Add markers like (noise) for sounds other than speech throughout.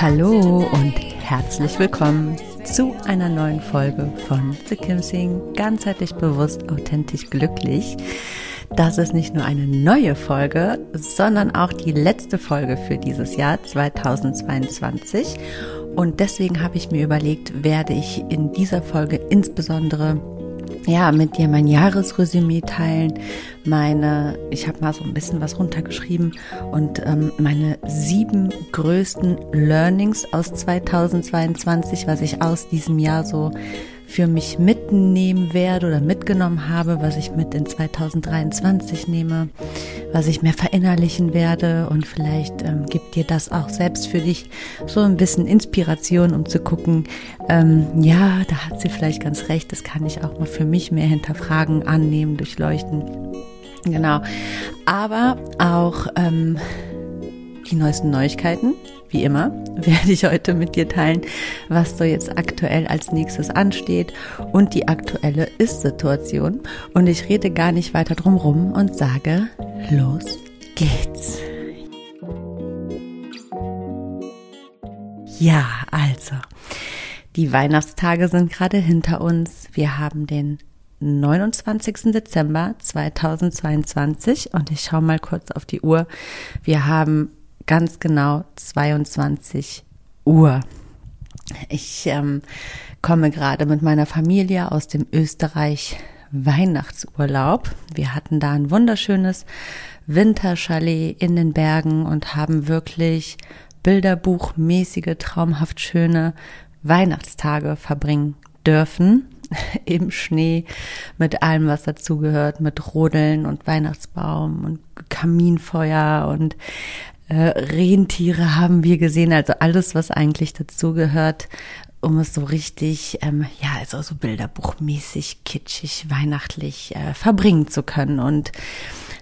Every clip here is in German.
Hallo und herzlich willkommen zu einer neuen Folge von The Kim Sing, ganzheitlich bewusst, authentisch glücklich. Das ist nicht nur eine neue Folge, sondern auch die letzte Folge für dieses Jahr 2022. Und deswegen habe ich mir überlegt, werde ich in dieser Folge insbesondere ja, mit dir mein Jahresresümee teilen, meine, ich habe mal so ein bisschen was runtergeschrieben und ähm, meine sieben größten Learnings aus 2022, was ich aus diesem Jahr so für mich mitnehmen werde oder mitgenommen habe, was ich mit in 2023 nehme, was ich mehr verinnerlichen werde und vielleicht ähm, gibt dir das auch selbst für dich so ein bisschen Inspiration, um zu gucken, ähm, ja, da hat sie vielleicht ganz recht, das kann ich auch mal für mich mehr hinterfragen, annehmen, durchleuchten. Genau. Aber auch ähm, die neuesten Neuigkeiten, wie immer, (laughs) werde ich heute mit dir teilen, was so jetzt aktuell als nächstes ansteht und die aktuelle Ist-Situation. Und ich rede gar nicht weiter drum rum und sage, los geht's. Ja, also, die Weihnachtstage sind gerade hinter uns. Wir haben den 29. Dezember 2022 und ich schaue mal kurz auf die Uhr. Wir haben ganz genau 22 Uhr. Ich ähm, komme gerade mit meiner Familie aus dem Österreich Weihnachtsurlaub. Wir hatten da ein wunderschönes Winterchalet in den Bergen und haben wirklich bilderbuchmäßige, traumhaft schöne Weihnachtstage verbringen dürfen. (laughs) Im Schnee, mit allem, was dazugehört, mit Rodeln und Weihnachtsbaum und Kaminfeuer und Rentiere haben wir gesehen, also alles, was eigentlich dazugehört, um es so richtig, ähm, ja, also so bilderbuchmäßig, kitschig, weihnachtlich äh, verbringen zu können. Und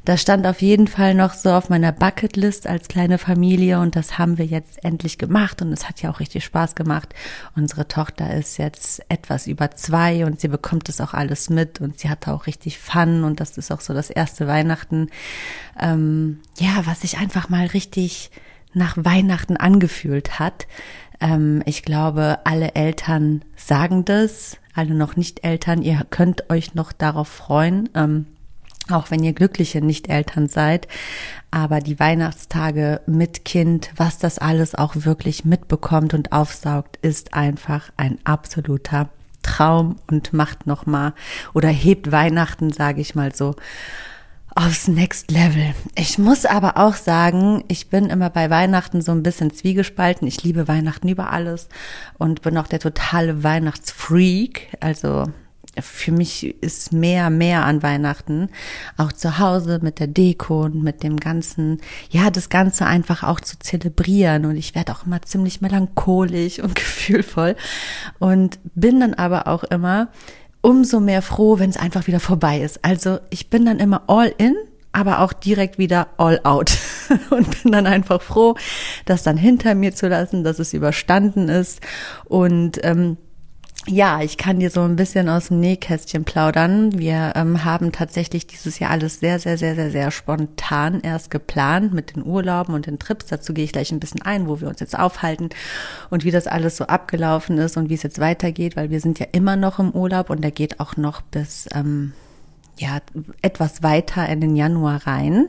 das stand auf jeden Fall noch so auf meiner Bucketlist als kleine Familie und das haben wir jetzt endlich gemacht und es hat ja auch richtig Spaß gemacht. Unsere Tochter ist jetzt etwas über zwei und sie bekommt das auch alles mit und sie hatte auch richtig Fun und das ist auch so das erste Weihnachten, ähm, ja, was sich einfach mal richtig nach Weihnachten angefühlt hat. Ähm, ich glaube, alle Eltern sagen das, alle noch nicht Eltern, ihr könnt euch noch darauf freuen. Ähm, auch wenn ihr glückliche Nicht-Eltern seid. Aber die Weihnachtstage mit Kind, was das alles auch wirklich mitbekommt und aufsaugt, ist einfach ein absoluter Traum und macht nochmal oder hebt Weihnachten, sage ich mal so, aufs Next Level. Ich muss aber auch sagen, ich bin immer bei Weihnachten so ein bisschen zwiegespalten. Ich liebe Weihnachten über alles und bin auch der totale Weihnachtsfreak. Also für mich ist mehr, mehr an Weihnachten. Auch zu Hause mit der Deko und mit dem ganzen, ja, das Ganze einfach auch zu zelebrieren. Und ich werde auch immer ziemlich melancholisch und (laughs) gefühlvoll. Und bin dann aber auch immer umso mehr froh, wenn es einfach wieder vorbei ist. Also ich bin dann immer all in, aber auch direkt wieder all out (laughs) und bin dann einfach froh, das dann hinter mir zu lassen, dass es überstanden ist und ähm, ja, ich kann dir so ein bisschen aus dem Nähkästchen plaudern. Wir ähm, haben tatsächlich dieses Jahr alles sehr, sehr, sehr, sehr, sehr spontan erst geplant mit den Urlauben und den Trips. Dazu gehe ich gleich ein bisschen ein, wo wir uns jetzt aufhalten und wie das alles so abgelaufen ist und wie es jetzt weitergeht, weil wir sind ja immer noch im Urlaub und der geht auch noch bis ähm, ja etwas weiter in den Januar rein.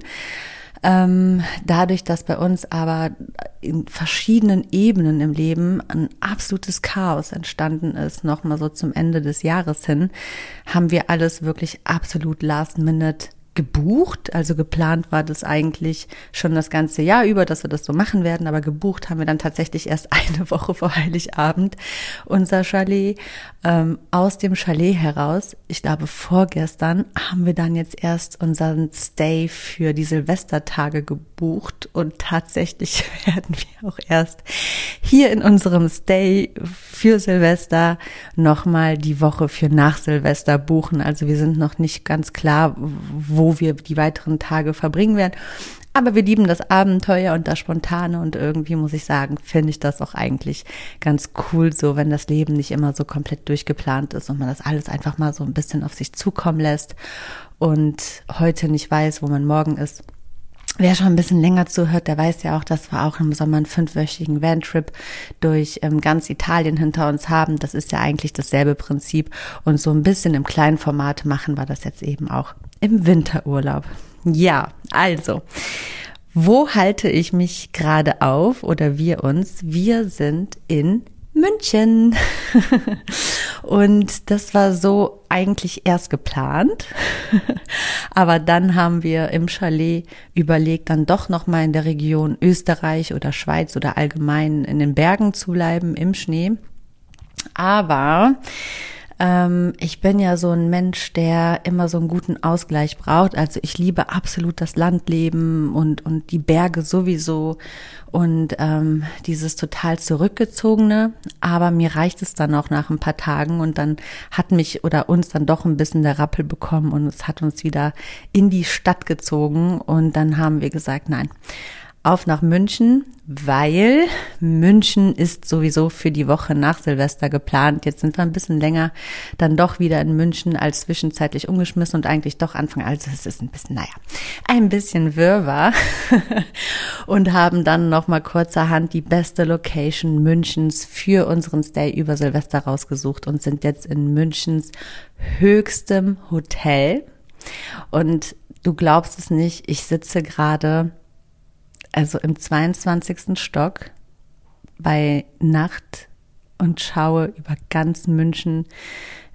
Ähm, dadurch, dass bei uns aber in verschiedenen Ebenen im Leben ein absolutes Chaos entstanden ist, nochmal so zum Ende des Jahres hin, haben wir alles wirklich absolut last minute gebucht. Also geplant war das eigentlich schon das ganze Jahr über, dass wir das so machen werden. Aber gebucht haben wir dann tatsächlich erst (laughs) eine Woche vor Heiligabend unser Chalet. Ähm, aus dem Chalet heraus, ich glaube vorgestern, haben wir dann jetzt erst unseren Stay für die Silvestertage gebucht. Und tatsächlich (laughs) werden wir auch erst hier in unserem Stay für Silvester nochmal die Woche für nach Silvester buchen. Also wir sind noch nicht ganz klar, wo wir die weiteren Tage verbringen werden. Aber wir lieben das Abenteuer und das Spontane und irgendwie muss ich sagen, finde ich das auch eigentlich ganz cool so, wenn das Leben nicht immer so komplett durchgeplant ist und man das alles einfach mal so ein bisschen auf sich zukommen lässt und heute nicht weiß, wo man morgen ist. Wer schon ein bisschen länger zuhört, der weiß ja auch, dass wir auch im Sommer einen fünfwöchigen Vantrip durch ähm, ganz Italien hinter uns haben. Das ist ja eigentlich dasselbe Prinzip. Und so ein bisschen im kleinen Format machen wir das jetzt eben auch im Winterurlaub. Ja, also, wo halte ich mich gerade auf oder wir uns? Wir sind in München. (laughs) Und das war so eigentlich erst geplant. (laughs) Aber dann haben wir im Chalet überlegt, dann doch nochmal in der Region Österreich oder Schweiz oder allgemein in den Bergen zu bleiben im Schnee. Aber ähm, ich bin ja so ein Mensch, der immer so einen guten Ausgleich braucht. Also ich liebe absolut das Landleben und, und die Berge sowieso und ähm, dieses total zurückgezogene. Aber mir reicht es dann auch nach ein paar Tagen und dann hat mich oder uns dann doch ein bisschen der Rappel bekommen und es hat uns wieder in die Stadt gezogen und dann haben wir gesagt, nein auf nach München, weil München ist sowieso für die Woche nach Silvester geplant. Jetzt sind wir ein bisschen länger dann doch wieder in München als zwischenzeitlich umgeschmissen und eigentlich doch Anfang, also es ist ein bisschen, naja, ein bisschen Wirrwarr (laughs) und haben dann noch mal kurzerhand die beste Location Münchens für unseren Stay über Silvester rausgesucht und sind jetzt in Münchens höchstem Hotel. Und du glaubst es nicht, ich sitze gerade also im 22. Stock bei Nacht und schaue über ganz München,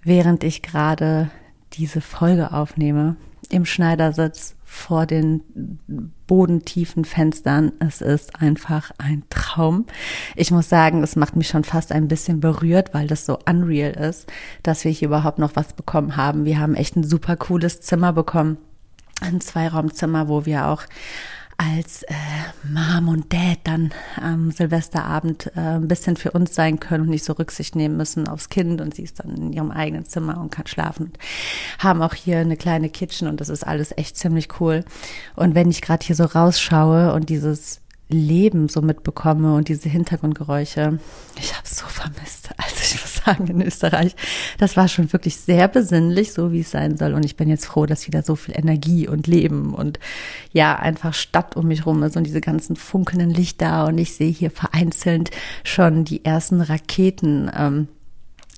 während ich gerade diese Folge aufnehme, im Schneidersitz vor den bodentiefen Fenstern. Es ist einfach ein Traum. Ich muss sagen, es macht mich schon fast ein bisschen berührt, weil das so unreal ist, dass wir hier überhaupt noch was bekommen haben. Wir haben echt ein super cooles Zimmer bekommen. Ein Zweiraumzimmer, wo wir auch als äh, Mom und Dad dann am Silvesterabend äh, ein bisschen für uns sein können und nicht so Rücksicht nehmen müssen aufs Kind und sie ist dann in ihrem eigenen Zimmer und kann schlafen. Haben auch hier eine kleine Kitchen und das ist alles echt ziemlich cool. Und wenn ich gerade hier so rausschaue und dieses Leben so mitbekomme und diese Hintergrundgeräusche. Ich habe so vermisst. (laughs) Also ich muss sagen, in Österreich, das war schon wirklich sehr besinnlich, so wie es sein soll. Und ich bin jetzt froh, dass wieder so viel Energie und Leben und ja, einfach Stadt um mich rum ist und diese ganzen funkelnden Lichter. Und ich sehe hier vereinzelt schon die ersten Raketen. Ähm,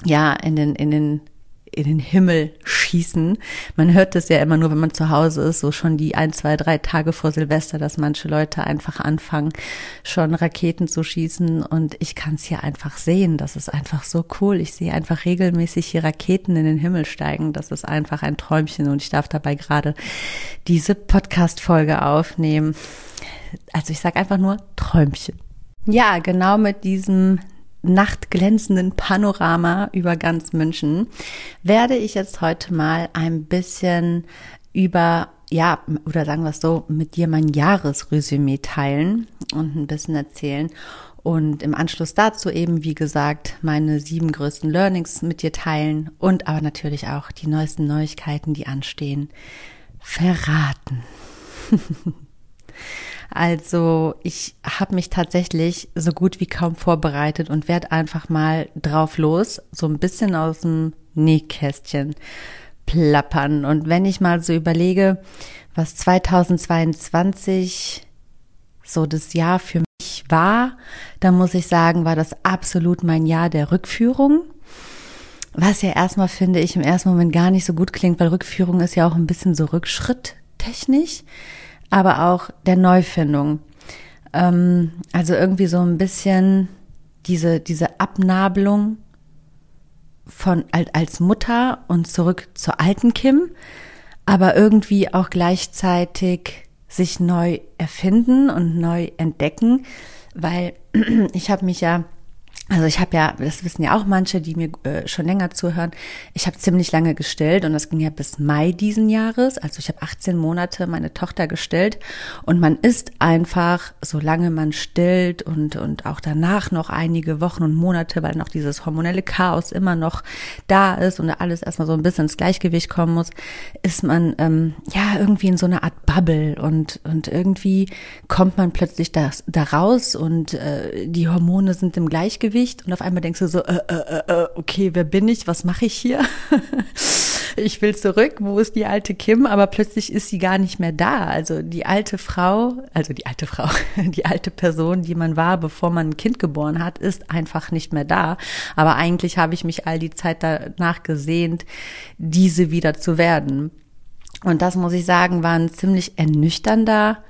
ja, in den, in den in den Himmel schießen. Man hört das ja immer nur, wenn man zu Hause ist, so schon die ein, zwei, drei Tage vor Silvester, dass manche Leute einfach anfangen, schon Raketen zu schießen. Und ich kann es hier einfach sehen. Das ist einfach so cool. Ich sehe einfach regelmäßig hier Raketen in den Himmel steigen. Das ist einfach ein Träumchen und ich darf dabei gerade diese Podcast-Folge aufnehmen. Also ich sage einfach nur Träumchen. Ja, genau mit diesem nachtglänzenden Panorama über ganz München, werde ich jetzt heute mal ein bisschen über, ja, oder sagen wir es so, mit dir mein Jahresresümee teilen und ein bisschen erzählen. Und im Anschluss dazu eben, wie gesagt, meine sieben größten Learnings mit dir teilen und aber natürlich auch die neuesten Neuigkeiten, die anstehen, verraten. (laughs) Also ich habe mich tatsächlich so gut wie kaum vorbereitet und werde einfach mal drauf los, so ein bisschen aus dem Nähkästchen plappern. Und wenn ich mal so überlege, was 2022 so das Jahr für mich war, dann muss ich sagen, war das absolut mein Jahr der Rückführung. Was ja erstmal finde ich im ersten Moment gar nicht so gut klingt, weil Rückführung ist ja auch ein bisschen so Rückschritt technisch. Aber auch der Neufindung. Ähm, also irgendwie so ein bisschen diese, diese Abnabelung von als Mutter und zurück zur alten Kim, aber irgendwie auch gleichzeitig sich neu erfinden und neu entdecken, weil (clears throat) ich habe mich ja also ich habe ja, das wissen ja auch manche, die mir äh, schon länger zuhören, ich habe ziemlich lange gestillt und das ging ja bis Mai diesen Jahres. Also ich habe 18 Monate meine Tochter gestillt und man ist einfach, solange man stillt und, und auch danach noch einige Wochen und Monate, weil noch dieses hormonelle Chaos immer noch da ist und alles erstmal so ein bisschen ins Gleichgewicht kommen muss, ist man ähm, ja irgendwie in so einer Art Bubble und, und irgendwie kommt man plötzlich da, da raus und äh, die Hormone sind im Gleichgewicht Gleichgewicht und auf einmal denkst du so, äh, äh, äh, äh, okay, wer bin ich? Was mache ich hier? (laughs) ich will zurück, wo ist die alte Kim? Aber plötzlich ist sie gar nicht mehr da. Also die alte Frau, also die alte Frau, (laughs) die alte Person, die man war, bevor man ein Kind geboren hat, ist einfach nicht mehr da. Aber eigentlich habe ich mich all die Zeit danach gesehnt, diese wieder zu werden. Und das muss ich sagen, war ein ziemlich ernüchternder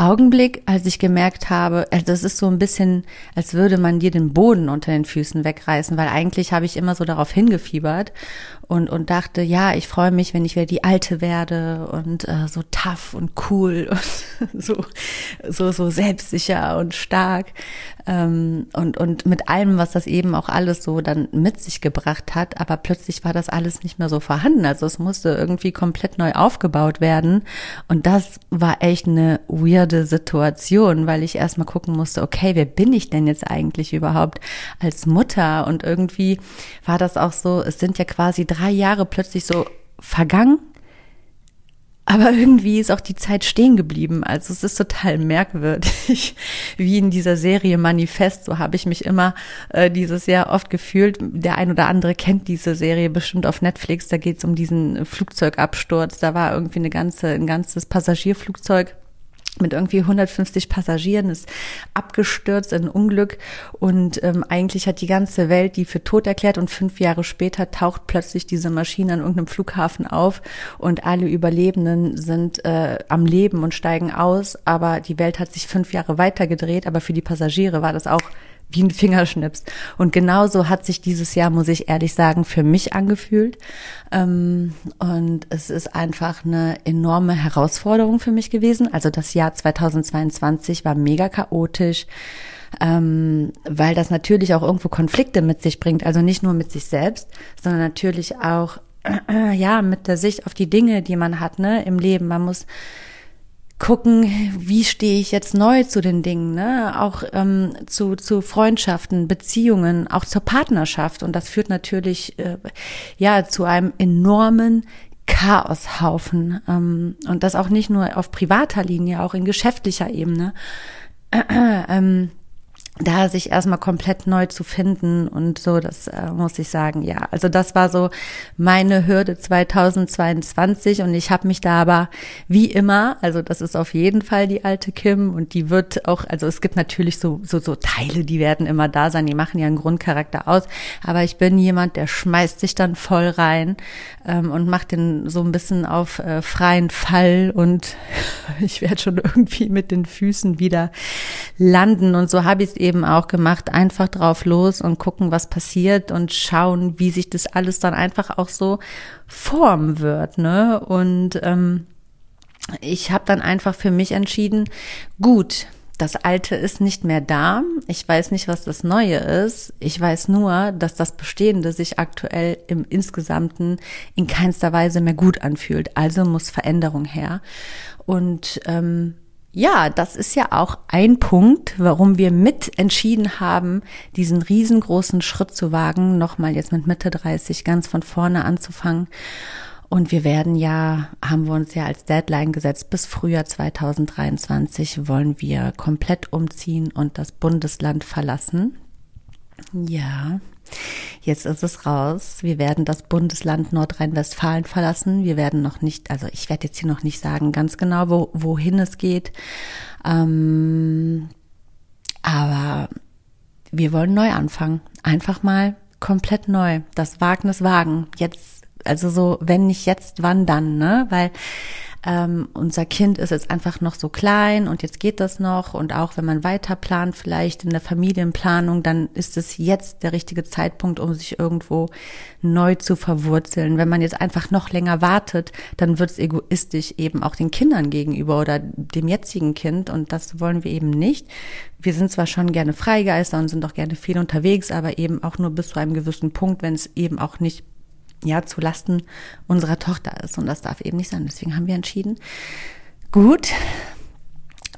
Augenblick, als ich gemerkt habe, also das ist so ein bisschen, als würde man dir den Boden unter den Füßen wegreißen, weil eigentlich habe ich immer so darauf hingefiebert und, und dachte, ja, ich freue mich, wenn ich wieder die Alte werde und äh, so tough und cool (laughs) und so, so, so selbstsicher und stark ähm, und, und mit allem, was das eben auch alles so dann mit sich gebracht hat. Aber plötzlich war das alles nicht mehr so vorhanden. Also es musste irgendwie komplett neu aufgebaut werden. Und das war echt eine weirde Situation, weil ich erstmal gucken musste, okay, wer bin ich denn jetzt eigentlich überhaupt als Mutter? Und irgendwie war das auch so, es sind ja quasi drei drei Jahre plötzlich so vergangen. Aber irgendwie ist auch die Zeit stehen geblieben. Also es ist total merkwürdig. (laughs) Wie in dieser Serie Manifest, so habe ich mich immer äh, dieses Jahr oft gefühlt. Der ein oder andere kennt diese Serie bestimmt auf Netflix. Da geht es um diesen Flugzeugabsturz. Da war irgendwie eine ganze, ein ganzes Passagierflugzeug mit irgendwie 150 Passagieren ist abgestürzt in Unglück. Und ähm, eigentlich hat die ganze Welt die für tot erklärt. Und fünf Jahre später taucht plötzlich diese Maschine an irgendeinem Flughafen auf. Und alle Überlebenden sind äh, am Leben und steigen aus, aber die Welt hat sich fünf Jahre weiter gedreht, aber für die Passagiere war das auch wie ein Fingerschnips. Und genauso hat sich dieses Jahr, muss ich ehrlich sagen, für mich angefühlt. Ähm, und es ist einfach eine enorme Herausforderung für mich gewesen. Also das Jahr 2022 war mega chaotisch. Ähm, weil das natürlich auch irgendwo Konflikte mit sich bringt, also nicht nur mit sich selbst, sondern natürlich auch (clears throat) ja mit der Sicht auf die Dinge, die man hat, ne, im Leben. Man muss gucken, wie stehe ich jetzt neu zu den Dingen, ne? auch ähm, zu, zu Freundschaften, Beziehungen, auch zur Partnerschaft. Und das führt natürlich äh, ja zu einem enormen Chaoshaufen. Ähm, und das auch nicht nur auf privater Linie, auch in geschäftlicher Ebene. Äh, (clears throat) äh, ähm, da sich erstmal komplett neu zu finden und so, das äh, muss ich sagen, ja. Also das war so meine Hürde 2022 und ich habe mich da aber wie immer, also das ist auf jeden Fall die alte Kim und die wird auch, also es gibt natürlich so so so Teile, die werden immer da sein, die machen ja einen Grundcharakter aus, aber ich bin jemand, der schmeißt sich dann voll rein ähm, und macht den so ein bisschen auf äh, freien Fall und (laughs) ich werde schon irgendwie mit den Füßen wieder landen und so habe ich es eben eben auch gemacht, einfach drauf los und gucken, was passiert und schauen, wie sich das alles dann einfach auch so formen wird, ne? Und ähm, ich habe dann einfach für mich entschieden, gut, das Alte ist nicht mehr da. Ich weiß nicht, was das Neue ist. Ich weiß nur, dass das Bestehende sich aktuell im Insgesamten in keinster Weise mehr gut anfühlt. Also muss Veränderung her. Und ähm, ja, das ist ja auch ein Punkt, warum wir mit entschieden haben, diesen riesengroßen Schritt zu wagen, nochmal jetzt mit Mitte 30 ganz von vorne anzufangen. Und wir werden ja, haben wir uns ja als Deadline gesetzt, bis Frühjahr 2023 wollen wir komplett umziehen und das Bundesland verlassen. Ja, Jetzt ist es raus. Wir werden das Bundesland Nordrhein-Westfalen verlassen. Wir werden noch nicht, also ich werde jetzt hier noch nicht sagen ganz genau, wo, wohin es geht. Ähm, aber wir wollen neu anfangen. Einfach mal komplett neu. Das Wagnis wagen. Jetzt, also so, wenn nicht jetzt, wann dann, ne? Weil ähm, unser Kind ist jetzt einfach noch so klein und jetzt geht das noch und auch wenn man weiter plant, vielleicht in der Familienplanung, dann ist es jetzt der richtige Zeitpunkt, um sich irgendwo neu zu verwurzeln. Wenn man jetzt einfach noch länger wartet, dann wird es egoistisch eben auch den Kindern gegenüber oder dem jetzigen Kind und das wollen wir eben nicht. Wir sind zwar schon gerne Freigeister und sind auch gerne viel unterwegs, aber eben auch nur bis zu einem gewissen Punkt, wenn es eben auch nicht ja zu Lasten unserer Tochter ist und das darf eben nicht sein. Deswegen haben wir entschieden, gut,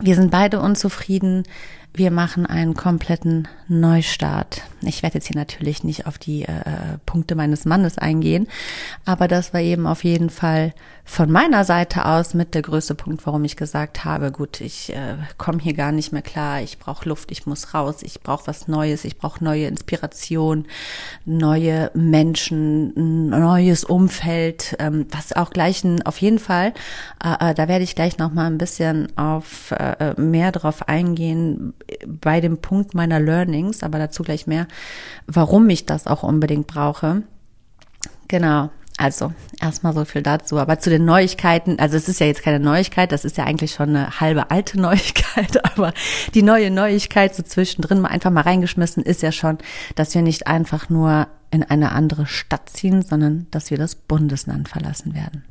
wir sind beide unzufrieden wir machen einen kompletten Neustart. Ich werde jetzt hier natürlich nicht auf die äh, Punkte meines Mannes eingehen, aber das war eben auf jeden Fall von meiner Seite aus mit der größte Punkt, warum ich gesagt habe, gut, ich äh, komme hier gar nicht mehr klar, ich brauche Luft, ich muss raus, ich brauche was Neues, ich brauche neue Inspiration, neue Menschen, neues Umfeld, ähm, was auch gleich ein, auf jeden Fall, äh, äh, da werde ich gleich noch mal ein bisschen auf äh, mehr drauf eingehen bei dem Punkt meiner Learnings, aber dazu gleich mehr, warum ich das auch unbedingt brauche. Genau. Also erstmal so viel dazu. Aber zu den Neuigkeiten, also es ist ja jetzt keine Neuigkeit, das ist ja eigentlich schon eine halbe alte (laughs) Neuigkeit, aber die neue Neuigkeit so zwischendrin mal einfach mal reingeschmissen ist ja schon, dass wir nicht einfach nur in eine andere Stadt ziehen, sondern dass wir das Bundesland verlassen werden.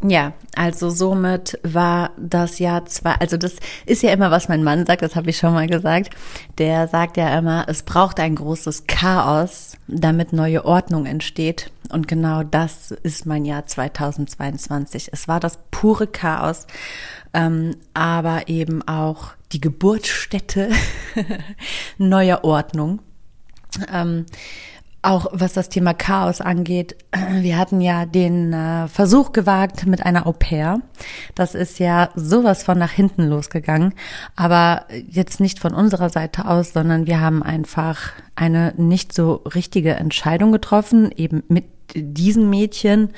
Ja, also somit war das Jahr zwei, also das ist ja immer, was mein Mann sagt, das habe ich schon mal gesagt. Der sagt ja immer, es braucht ein großes Chaos, damit neue Ordnung entsteht. Und genau das ist mein Jahr 2022. Es war das pure Chaos, ähm, aber eben auch die Geburtsstätte (laughs) neuer Ordnung. Ähm, auch was das Thema Chaos angeht, (clears throat) wir hatten ja den äh, Versuch gewagt mit einer Au pair. Das ist ja sowas von nach hinten losgegangen, aber jetzt nicht von unserer Seite aus, sondern wir haben einfach eine nicht so richtige Entscheidung getroffen, eben mit diesen Mädchen.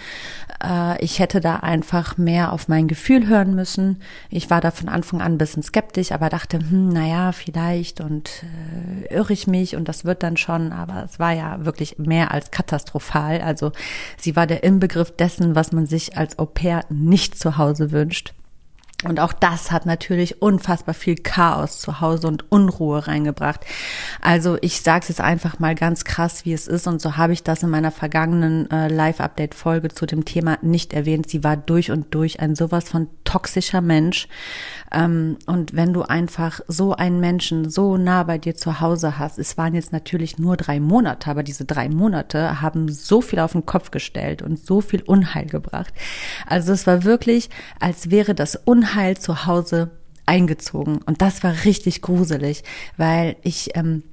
Äh, ich hätte da einfach mehr auf mein Gefühl hören müssen. Ich war da von Anfang an ein bisschen skeptisch, aber dachte, hm, naja, vielleicht und äh, irre ich mich und das wird dann schon, aber es war ja wirklich mehr als katastrophal. Also sie war der Inbegriff dessen, was man sich als Au pair nicht zu Hause wünscht. Und auch das hat natürlich unfassbar viel Chaos zu Hause und Unruhe reingebracht. Also ich sage es jetzt einfach mal ganz krass, wie es ist. Und so habe ich das in meiner vergangenen äh, Live-Update-Folge zu dem Thema nicht erwähnt. Sie war durch und durch ein sowas von toxischer Mensch. Ähm, und wenn du einfach so einen Menschen so nah bei dir zu Hause hast, es waren jetzt natürlich nur drei Monate, aber diese drei Monate haben so viel auf den Kopf gestellt und so viel Unheil gebracht. Also es war wirklich, als wäre das Unheil zu Hause eingezogen. Und das war richtig gruselig, weil ich ähm,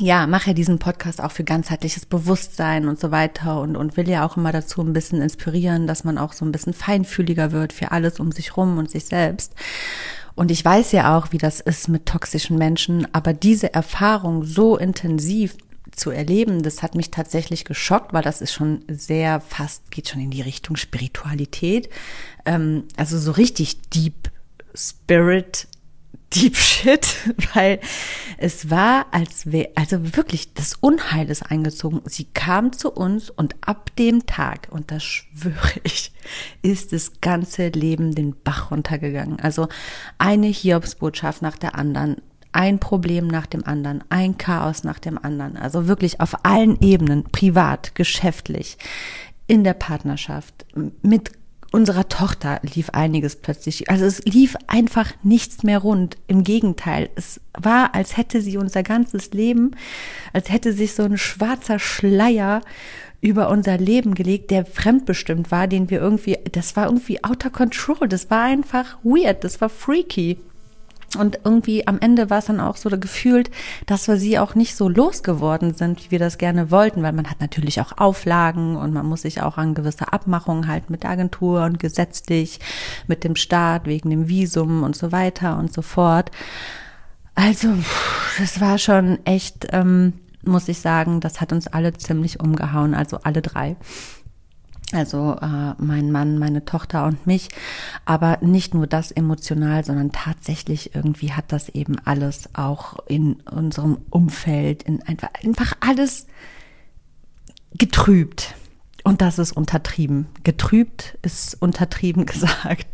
ja, mache diesen Podcast auch für ganzheitliches Bewusstsein und so weiter und, und will ja auch immer dazu ein bisschen inspirieren, dass man auch so ein bisschen feinfühliger wird für alles um sich rum und sich selbst. Und ich weiß ja auch, wie das ist mit toxischen Menschen, aber diese Erfahrung so intensiv zu erleben, das hat mich tatsächlich geschockt, weil das ist schon sehr fast, geht schon in die Richtung Spiritualität. Ähm, also so richtig deep Spirit, Deep Shit, (laughs) weil es war, als wäre, also wirklich, das Unheil ist eingezogen. Sie kam zu uns und ab dem Tag, und das schwöre ich, ist das ganze Leben den Bach runtergegangen. Also eine Hiobsbotschaft nach der anderen, ein Problem nach dem anderen, ein Chaos nach dem anderen. Also wirklich auf allen Ebenen, privat, geschäftlich, in der Partnerschaft, mit unserer Tochter lief einiges plötzlich. Also es lief einfach nichts mehr rund. Im Gegenteil, es war, als hätte sie unser ganzes Leben, als hätte sich so ein schwarzer Schleier über unser Leben gelegt, der fremdbestimmt war, den wir irgendwie, das war irgendwie outer control, das war einfach weird, das war freaky. Und irgendwie am Ende war es dann auch so gefühlt, dass wir sie auch nicht so losgeworden sind, wie wir das gerne wollten, weil man hat natürlich auch Auflagen und man muss sich auch an gewisse Abmachungen halten mit der Agentur und gesetzlich mit dem Staat wegen dem Visum und so weiter und so fort. Also, das war schon echt, ähm, muss ich sagen, das hat uns alle ziemlich umgehauen, also alle drei also äh, mein Mann, meine Tochter und mich. Aber nicht nur das emotional, sondern tatsächlich irgendwie hat das eben alles auch in unserem Umfeld, in einfach, einfach alles getrübt. Und das ist untertrieben. Getrübt ist untertrieben (laughs) gesagt.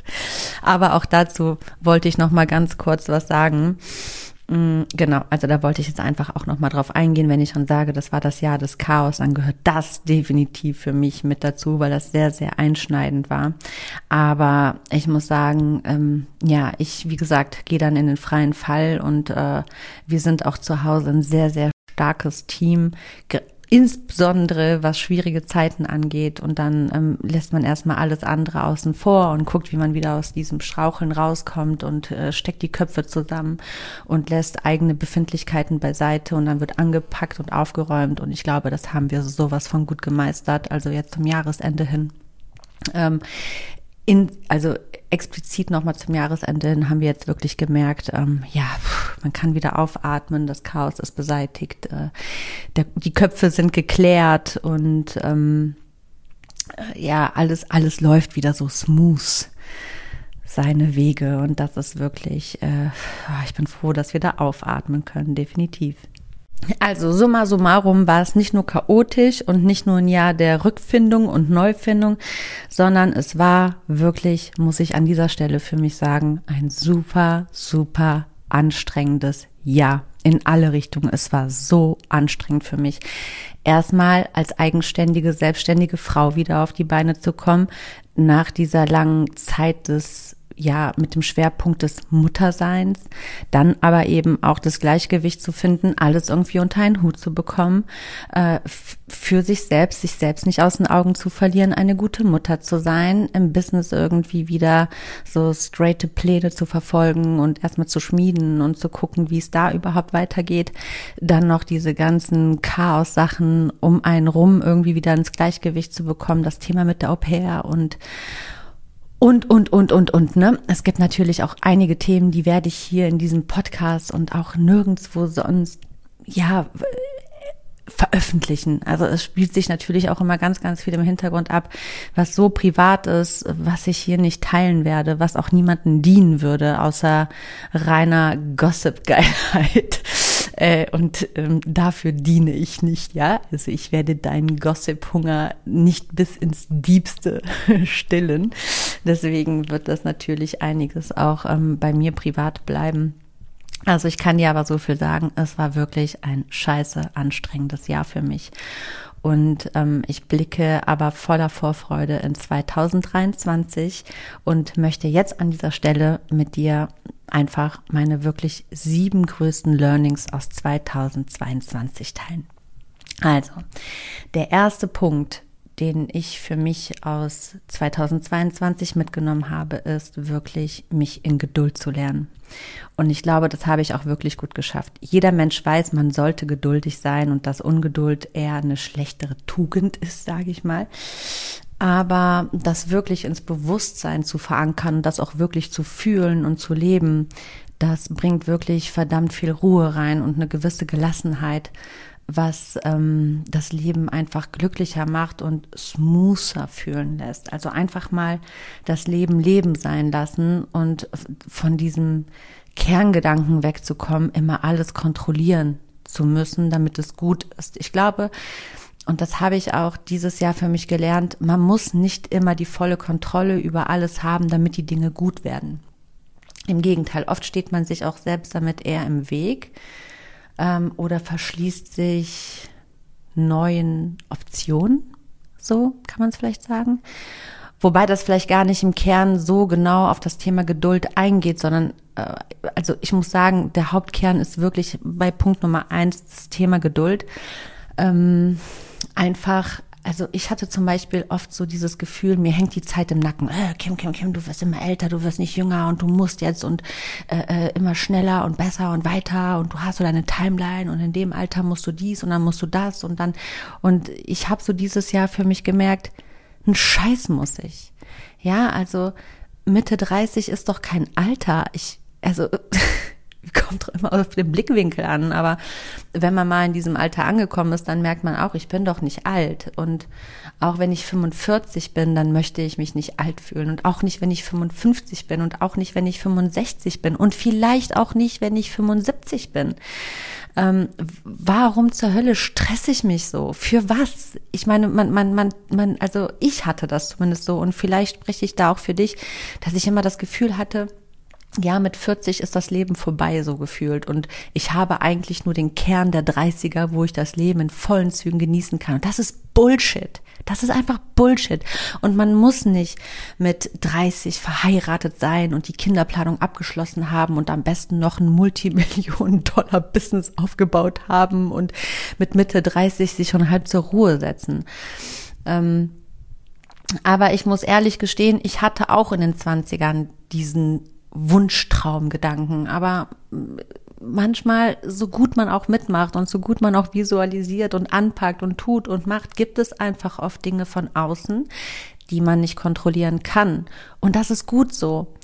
Aber auch dazu wollte ich noch mal ganz kurz was sagen. Mm, genau, also da wollte ich jetzt einfach auch nochmal drauf eingehen, wenn ich schon sage, das war das Jahr des Chaos, dann gehört das definitiv für mich mit dazu, weil das sehr, sehr einschneidend war. Aber ich muss sagen, ähm, ja, ich, wie gesagt, gehe dann in den freien Fall und äh, wir sind auch zu Hause ein sehr, sehr starkes Team insbesondere was schwierige Zeiten angeht. Und dann ähm, lässt man erstmal alles andere außen vor und guckt, wie man wieder aus diesem Straucheln rauskommt und äh, steckt die Köpfe zusammen und lässt eigene Befindlichkeiten beiseite und dann wird angepackt und aufgeräumt. Und ich glaube, das haben wir sowas von gut gemeistert. Also jetzt zum Jahresende hin. Ähm, in, also explizit nochmal zum Jahresende hin haben wir jetzt wirklich gemerkt, ähm, ja, man kann wieder aufatmen, das Chaos ist beseitigt, äh, der, die Köpfe sind geklärt und ähm, äh, ja, alles, alles läuft wieder so smooth seine Wege und das ist wirklich, äh, ich bin froh, dass wir da aufatmen können, definitiv. Also summa summarum war es nicht nur chaotisch und nicht nur ein Jahr der Rückfindung und Neufindung, sondern es war wirklich, muss ich an dieser Stelle für mich sagen, ein super, super anstrengendes Jahr in alle Richtungen. Es war so anstrengend für mich. Erstmal als eigenständige, selbstständige Frau wieder auf die Beine zu kommen, nach dieser langen Zeit des ja, mit dem Schwerpunkt des Mutterseins, dann aber eben auch das Gleichgewicht zu finden, alles irgendwie unter einen Hut zu bekommen, äh, für sich selbst, sich selbst nicht aus den Augen zu verlieren, eine gute Mutter zu sein, im Business irgendwie wieder so straighte Pläne zu verfolgen und erstmal zu schmieden und zu gucken, wie es da überhaupt weitergeht, dann noch diese ganzen Chaos-Sachen um einen rum irgendwie wieder ins Gleichgewicht zu bekommen, das Thema mit der Au pair und und, und, und, und, und, ne? Es gibt natürlich auch einige Themen, die werde ich hier in diesem Podcast und auch nirgendwo sonst, ja, veröffentlichen. Also es spielt sich natürlich auch immer ganz, ganz viel im Hintergrund ab, was so privat ist, was ich hier nicht teilen werde, was auch niemanden dienen würde, außer reiner Gossip-Geilheit. Äh, und ähm, dafür diene ich nicht, ja. Also ich werde deinen Gossip-Hunger nicht bis ins Diebste (laughs) stillen. Deswegen wird das natürlich einiges auch ähm, bei mir privat bleiben. Also ich kann dir aber so viel sagen, es war wirklich ein scheiße anstrengendes Jahr für mich. Und ähm, ich blicke aber voller Vorfreude in 2023 und möchte jetzt an dieser Stelle mit dir einfach meine wirklich sieben größten Learnings aus 2022 teilen. Also, der erste Punkt, den ich für mich aus 2022 mitgenommen habe, ist wirklich, mich in Geduld zu lernen. Und ich glaube, das habe ich auch wirklich gut geschafft. Jeder Mensch weiß, man sollte geduldig sein und dass Ungeduld eher eine schlechtere Tugend ist, sage ich mal. Aber das wirklich ins Bewusstsein zu verankern das auch wirklich zu fühlen und zu leben, das bringt wirklich verdammt viel Ruhe rein und eine gewisse Gelassenheit, was ähm, das Leben einfach glücklicher macht und smoother fühlen lässt. Also einfach mal das Leben Leben sein lassen und von diesem Kerngedanken wegzukommen, immer alles kontrollieren zu müssen, damit es gut ist. Ich glaube, und das habe ich auch dieses Jahr für mich gelernt, man muss nicht immer die volle Kontrolle über alles haben, damit die Dinge gut werden. Im Gegenteil, oft steht man sich auch selbst damit eher im Weg ähm, oder verschließt sich neuen Optionen. So kann man es vielleicht sagen. Wobei das vielleicht gar nicht im Kern so genau auf das Thema Geduld eingeht, sondern äh, also ich muss sagen, der Hauptkern ist wirklich bei Punkt Nummer eins das Thema Geduld. Ähm, einfach also ich hatte zum Beispiel oft so dieses Gefühl, mir hängt die Zeit im Nacken. Äh, Kim, Kim, Kim, du wirst immer älter, du wirst nicht jünger und du musst jetzt und äh, äh, immer schneller und besser und weiter und du hast so deine Timeline und in dem Alter musst du dies und dann musst du das und dann und ich habe so dieses Jahr für mich gemerkt, ein Scheiß muss ich. Ja, also Mitte 30 ist doch kein Alter. Ich also (laughs) (laughs) kommt immer auf den Blickwinkel an. Aber wenn man mal in diesem Alter angekommen ist, dann merkt man auch, ich bin doch nicht alt. Und auch wenn ich 45 bin, dann möchte ich mich nicht alt fühlen. Und auch nicht, wenn ich 55 bin und auch nicht, wenn ich 65 bin und vielleicht auch nicht, wenn ich 75 bin. Ähm, warum zur Hölle stress ich mich so? Für was? Ich meine, man, man, man, man, also ich hatte das zumindest so und vielleicht spreche ich da auch für dich, dass ich immer das Gefühl hatte, ja, mit 40 ist das Leben vorbei, so gefühlt. Und ich habe eigentlich nur den Kern der 30er, wo ich das Leben in vollen Zügen genießen kann. Und das ist Bullshit. Das ist einfach Bullshit. Und man muss nicht mit 30 verheiratet sein und die Kinderplanung abgeschlossen haben und am besten noch ein Multimillionen-Dollar-Business aufgebaut haben und mit Mitte 30 sich schon halb zur Ruhe setzen. Ähm, aber ich muss ehrlich gestehen, ich hatte auch in den 20ern diesen Wunschtraumgedanken. Aber manchmal, so gut man auch mitmacht und so gut man auch visualisiert und anpackt und tut und macht, gibt es einfach oft Dinge von außen, die man nicht kontrollieren kann. Und das ist gut so.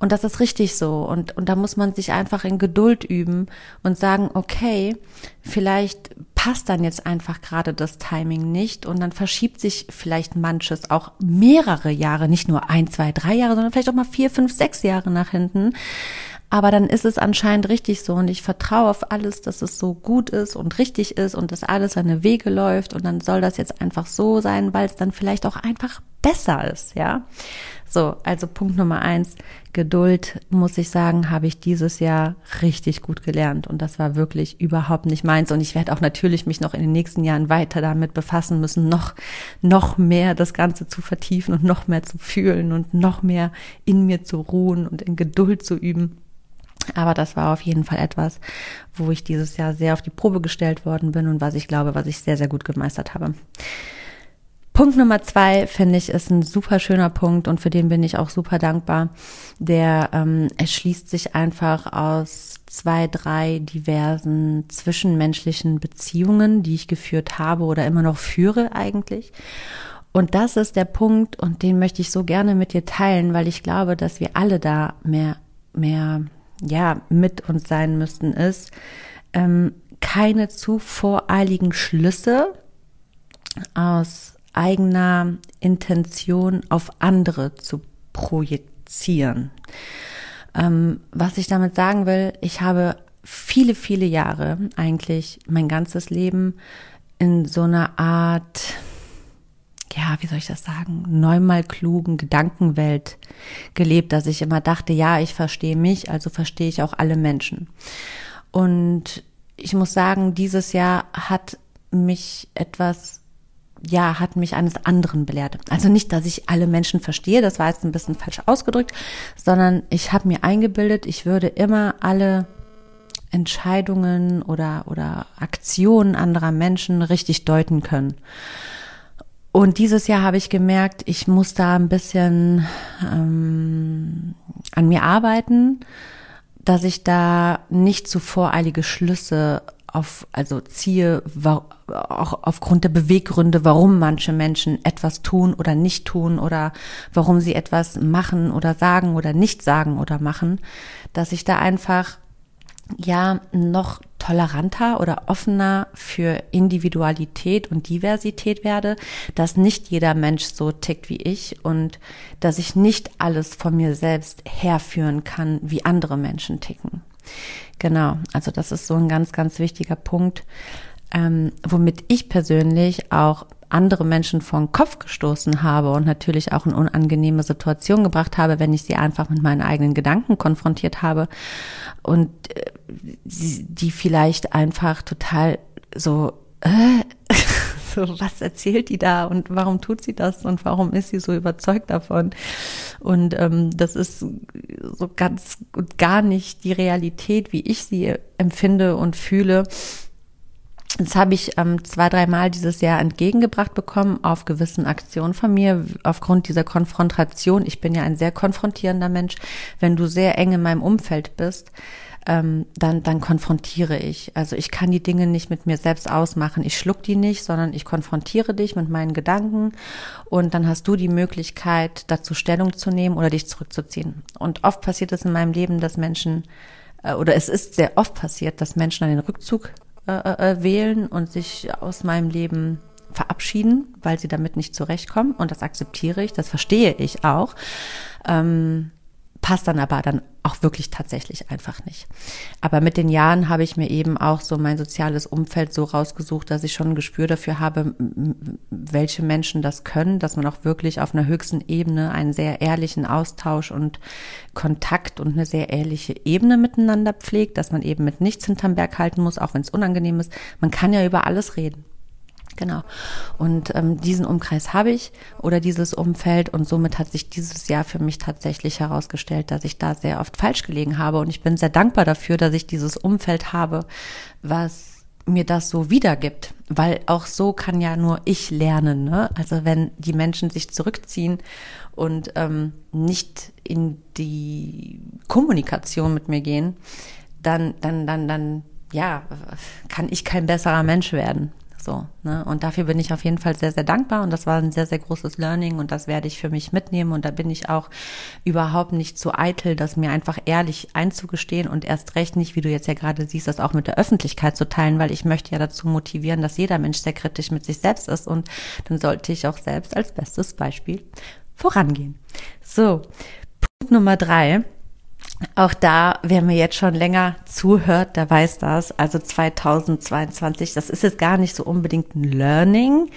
Und das ist richtig so. Und, und da muss man sich einfach in Geduld üben und sagen, okay, vielleicht passt dann jetzt einfach gerade das Timing nicht und dann verschiebt sich vielleicht manches auch mehrere Jahre, nicht nur ein, zwei, drei Jahre, sondern vielleicht auch mal vier, fünf, sechs Jahre nach hinten. Aber dann ist es anscheinend richtig so und ich vertraue auf alles, dass es so gut ist und richtig ist und dass alles seine Wege läuft und dann soll das jetzt einfach so sein, weil es dann vielleicht auch einfach besser ist, ja. So, also Punkt Nummer eins, Geduld, muss ich sagen, habe ich dieses Jahr richtig gut gelernt und das war wirklich überhaupt nicht meins und ich werde auch natürlich mich noch in den nächsten Jahren weiter damit befassen müssen, noch, noch mehr das Ganze zu vertiefen und noch mehr zu fühlen und noch mehr in mir zu ruhen und in Geduld zu üben. Aber das war auf jeden Fall etwas, wo ich dieses Jahr sehr auf die Probe gestellt worden bin und was ich glaube, was ich sehr, sehr gut gemeistert habe. Punkt Nummer zwei, finde ich, ist ein super schöner Punkt und für den bin ich auch super dankbar. Der ähm, erschließt sich einfach aus zwei, drei diversen zwischenmenschlichen Beziehungen, die ich geführt habe oder immer noch führe eigentlich. Und das ist der Punkt und den möchte ich so gerne mit dir teilen, weil ich glaube, dass wir alle da mehr, mehr, ja, mit uns sein müssten, ist, ähm, keine zu voreiligen Schlüsse aus eigener Intention auf andere zu projizieren. Ähm, was ich damit sagen will, ich habe viele, viele Jahre, eigentlich mein ganzes Leben, in so einer Art, ja, wie soll ich das sagen, neunmal klugen Gedankenwelt gelebt, dass ich immer dachte, ja, ich verstehe mich, also verstehe ich auch alle Menschen. Und ich muss sagen, dieses Jahr hat mich etwas ja, hat mich eines anderen belehrt. Also nicht, dass ich alle Menschen verstehe, das war jetzt ein bisschen falsch ausgedrückt, sondern ich habe mir eingebildet, ich würde immer alle Entscheidungen oder, oder Aktionen anderer Menschen richtig deuten können. Und dieses Jahr habe ich gemerkt, ich muss da ein bisschen ähm, an mir arbeiten, dass ich da nicht zu voreilige Schlüsse auf, also ziehe, auch aufgrund der Beweggründe, warum manche Menschen etwas tun oder nicht tun oder warum sie etwas machen oder sagen oder nicht sagen oder machen, dass ich da einfach ja noch toleranter oder offener für Individualität und Diversität werde, dass nicht jeder Mensch so tickt wie ich und dass ich nicht alles von mir selbst herführen kann, wie andere Menschen ticken. Genau, also das ist so ein ganz, ganz wichtiger Punkt, ähm, womit ich persönlich auch andere Menschen vor den Kopf gestoßen habe und natürlich auch in unangenehme Situationen gebracht habe, wenn ich sie einfach mit meinen eigenen Gedanken konfrontiert habe und äh, die vielleicht einfach total so äh, (laughs) so, was erzählt die da und warum tut sie das und warum ist sie so überzeugt davon? Und ähm, das ist so ganz und gar nicht die Realität, wie ich sie empfinde und fühle. Das habe ich ähm, zwei, dreimal dieses Jahr entgegengebracht bekommen auf gewissen Aktionen von mir, aufgrund dieser Konfrontation. Ich bin ja ein sehr konfrontierender Mensch. Wenn du sehr eng in meinem Umfeld bist, ähm, dann, dann konfrontiere ich. Also ich kann die Dinge nicht mit mir selbst ausmachen. Ich schluck die nicht, sondern ich konfrontiere dich mit meinen Gedanken und dann hast du die Möglichkeit, dazu Stellung zu nehmen oder dich zurückzuziehen. Und oft passiert es in meinem Leben, dass Menschen äh, oder es ist sehr oft passiert, dass Menschen einen Rückzug äh, äh, wählen und sich aus meinem Leben verabschieden, weil sie damit nicht zurechtkommen. Und das akzeptiere ich, das verstehe ich auch. Ähm, passt dann aber dann auch wirklich tatsächlich einfach nicht. Aber mit den Jahren habe ich mir eben auch so mein soziales Umfeld so rausgesucht, dass ich schon ein Gespür dafür habe, welche Menschen das können, dass man auch wirklich auf einer höchsten Ebene einen sehr ehrlichen Austausch und Kontakt und eine sehr ehrliche Ebene miteinander pflegt, dass man eben mit nichts hinterm Berg halten muss, auch wenn es unangenehm ist. Man kann ja über alles reden. Genau. Und ähm, diesen Umkreis habe ich oder dieses Umfeld und somit hat sich dieses Jahr für mich tatsächlich herausgestellt, dass ich da sehr oft falsch gelegen habe und ich bin sehr dankbar dafür, dass ich dieses Umfeld habe, was mir das so wiedergibt, weil auch so kann ja nur ich lernen. Ne? Also wenn die Menschen sich zurückziehen und ähm, nicht in die Kommunikation mit mir gehen, dann, dann, dann, dann, ja, kann ich kein besserer Mensch werden. So, ne? Und dafür bin ich auf jeden Fall sehr, sehr dankbar und das war ein sehr, sehr großes Learning und das werde ich für mich mitnehmen und da bin ich auch überhaupt nicht zu eitel, das mir einfach ehrlich einzugestehen und erst recht nicht, wie du jetzt ja gerade siehst, das auch mit der Öffentlichkeit zu teilen, weil ich möchte ja dazu motivieren, dass jeder Mensch sehr kritisch mit sich selbst ist und dann sollte ich auch selbst als bestes Beispiel vorangehen. So, Punkt Nummer drei auch da, wer mir jetzt schon länger zuhört, der weiß das. Also 2022, das ist jetzt gar nicht so unbedingt ein Learning,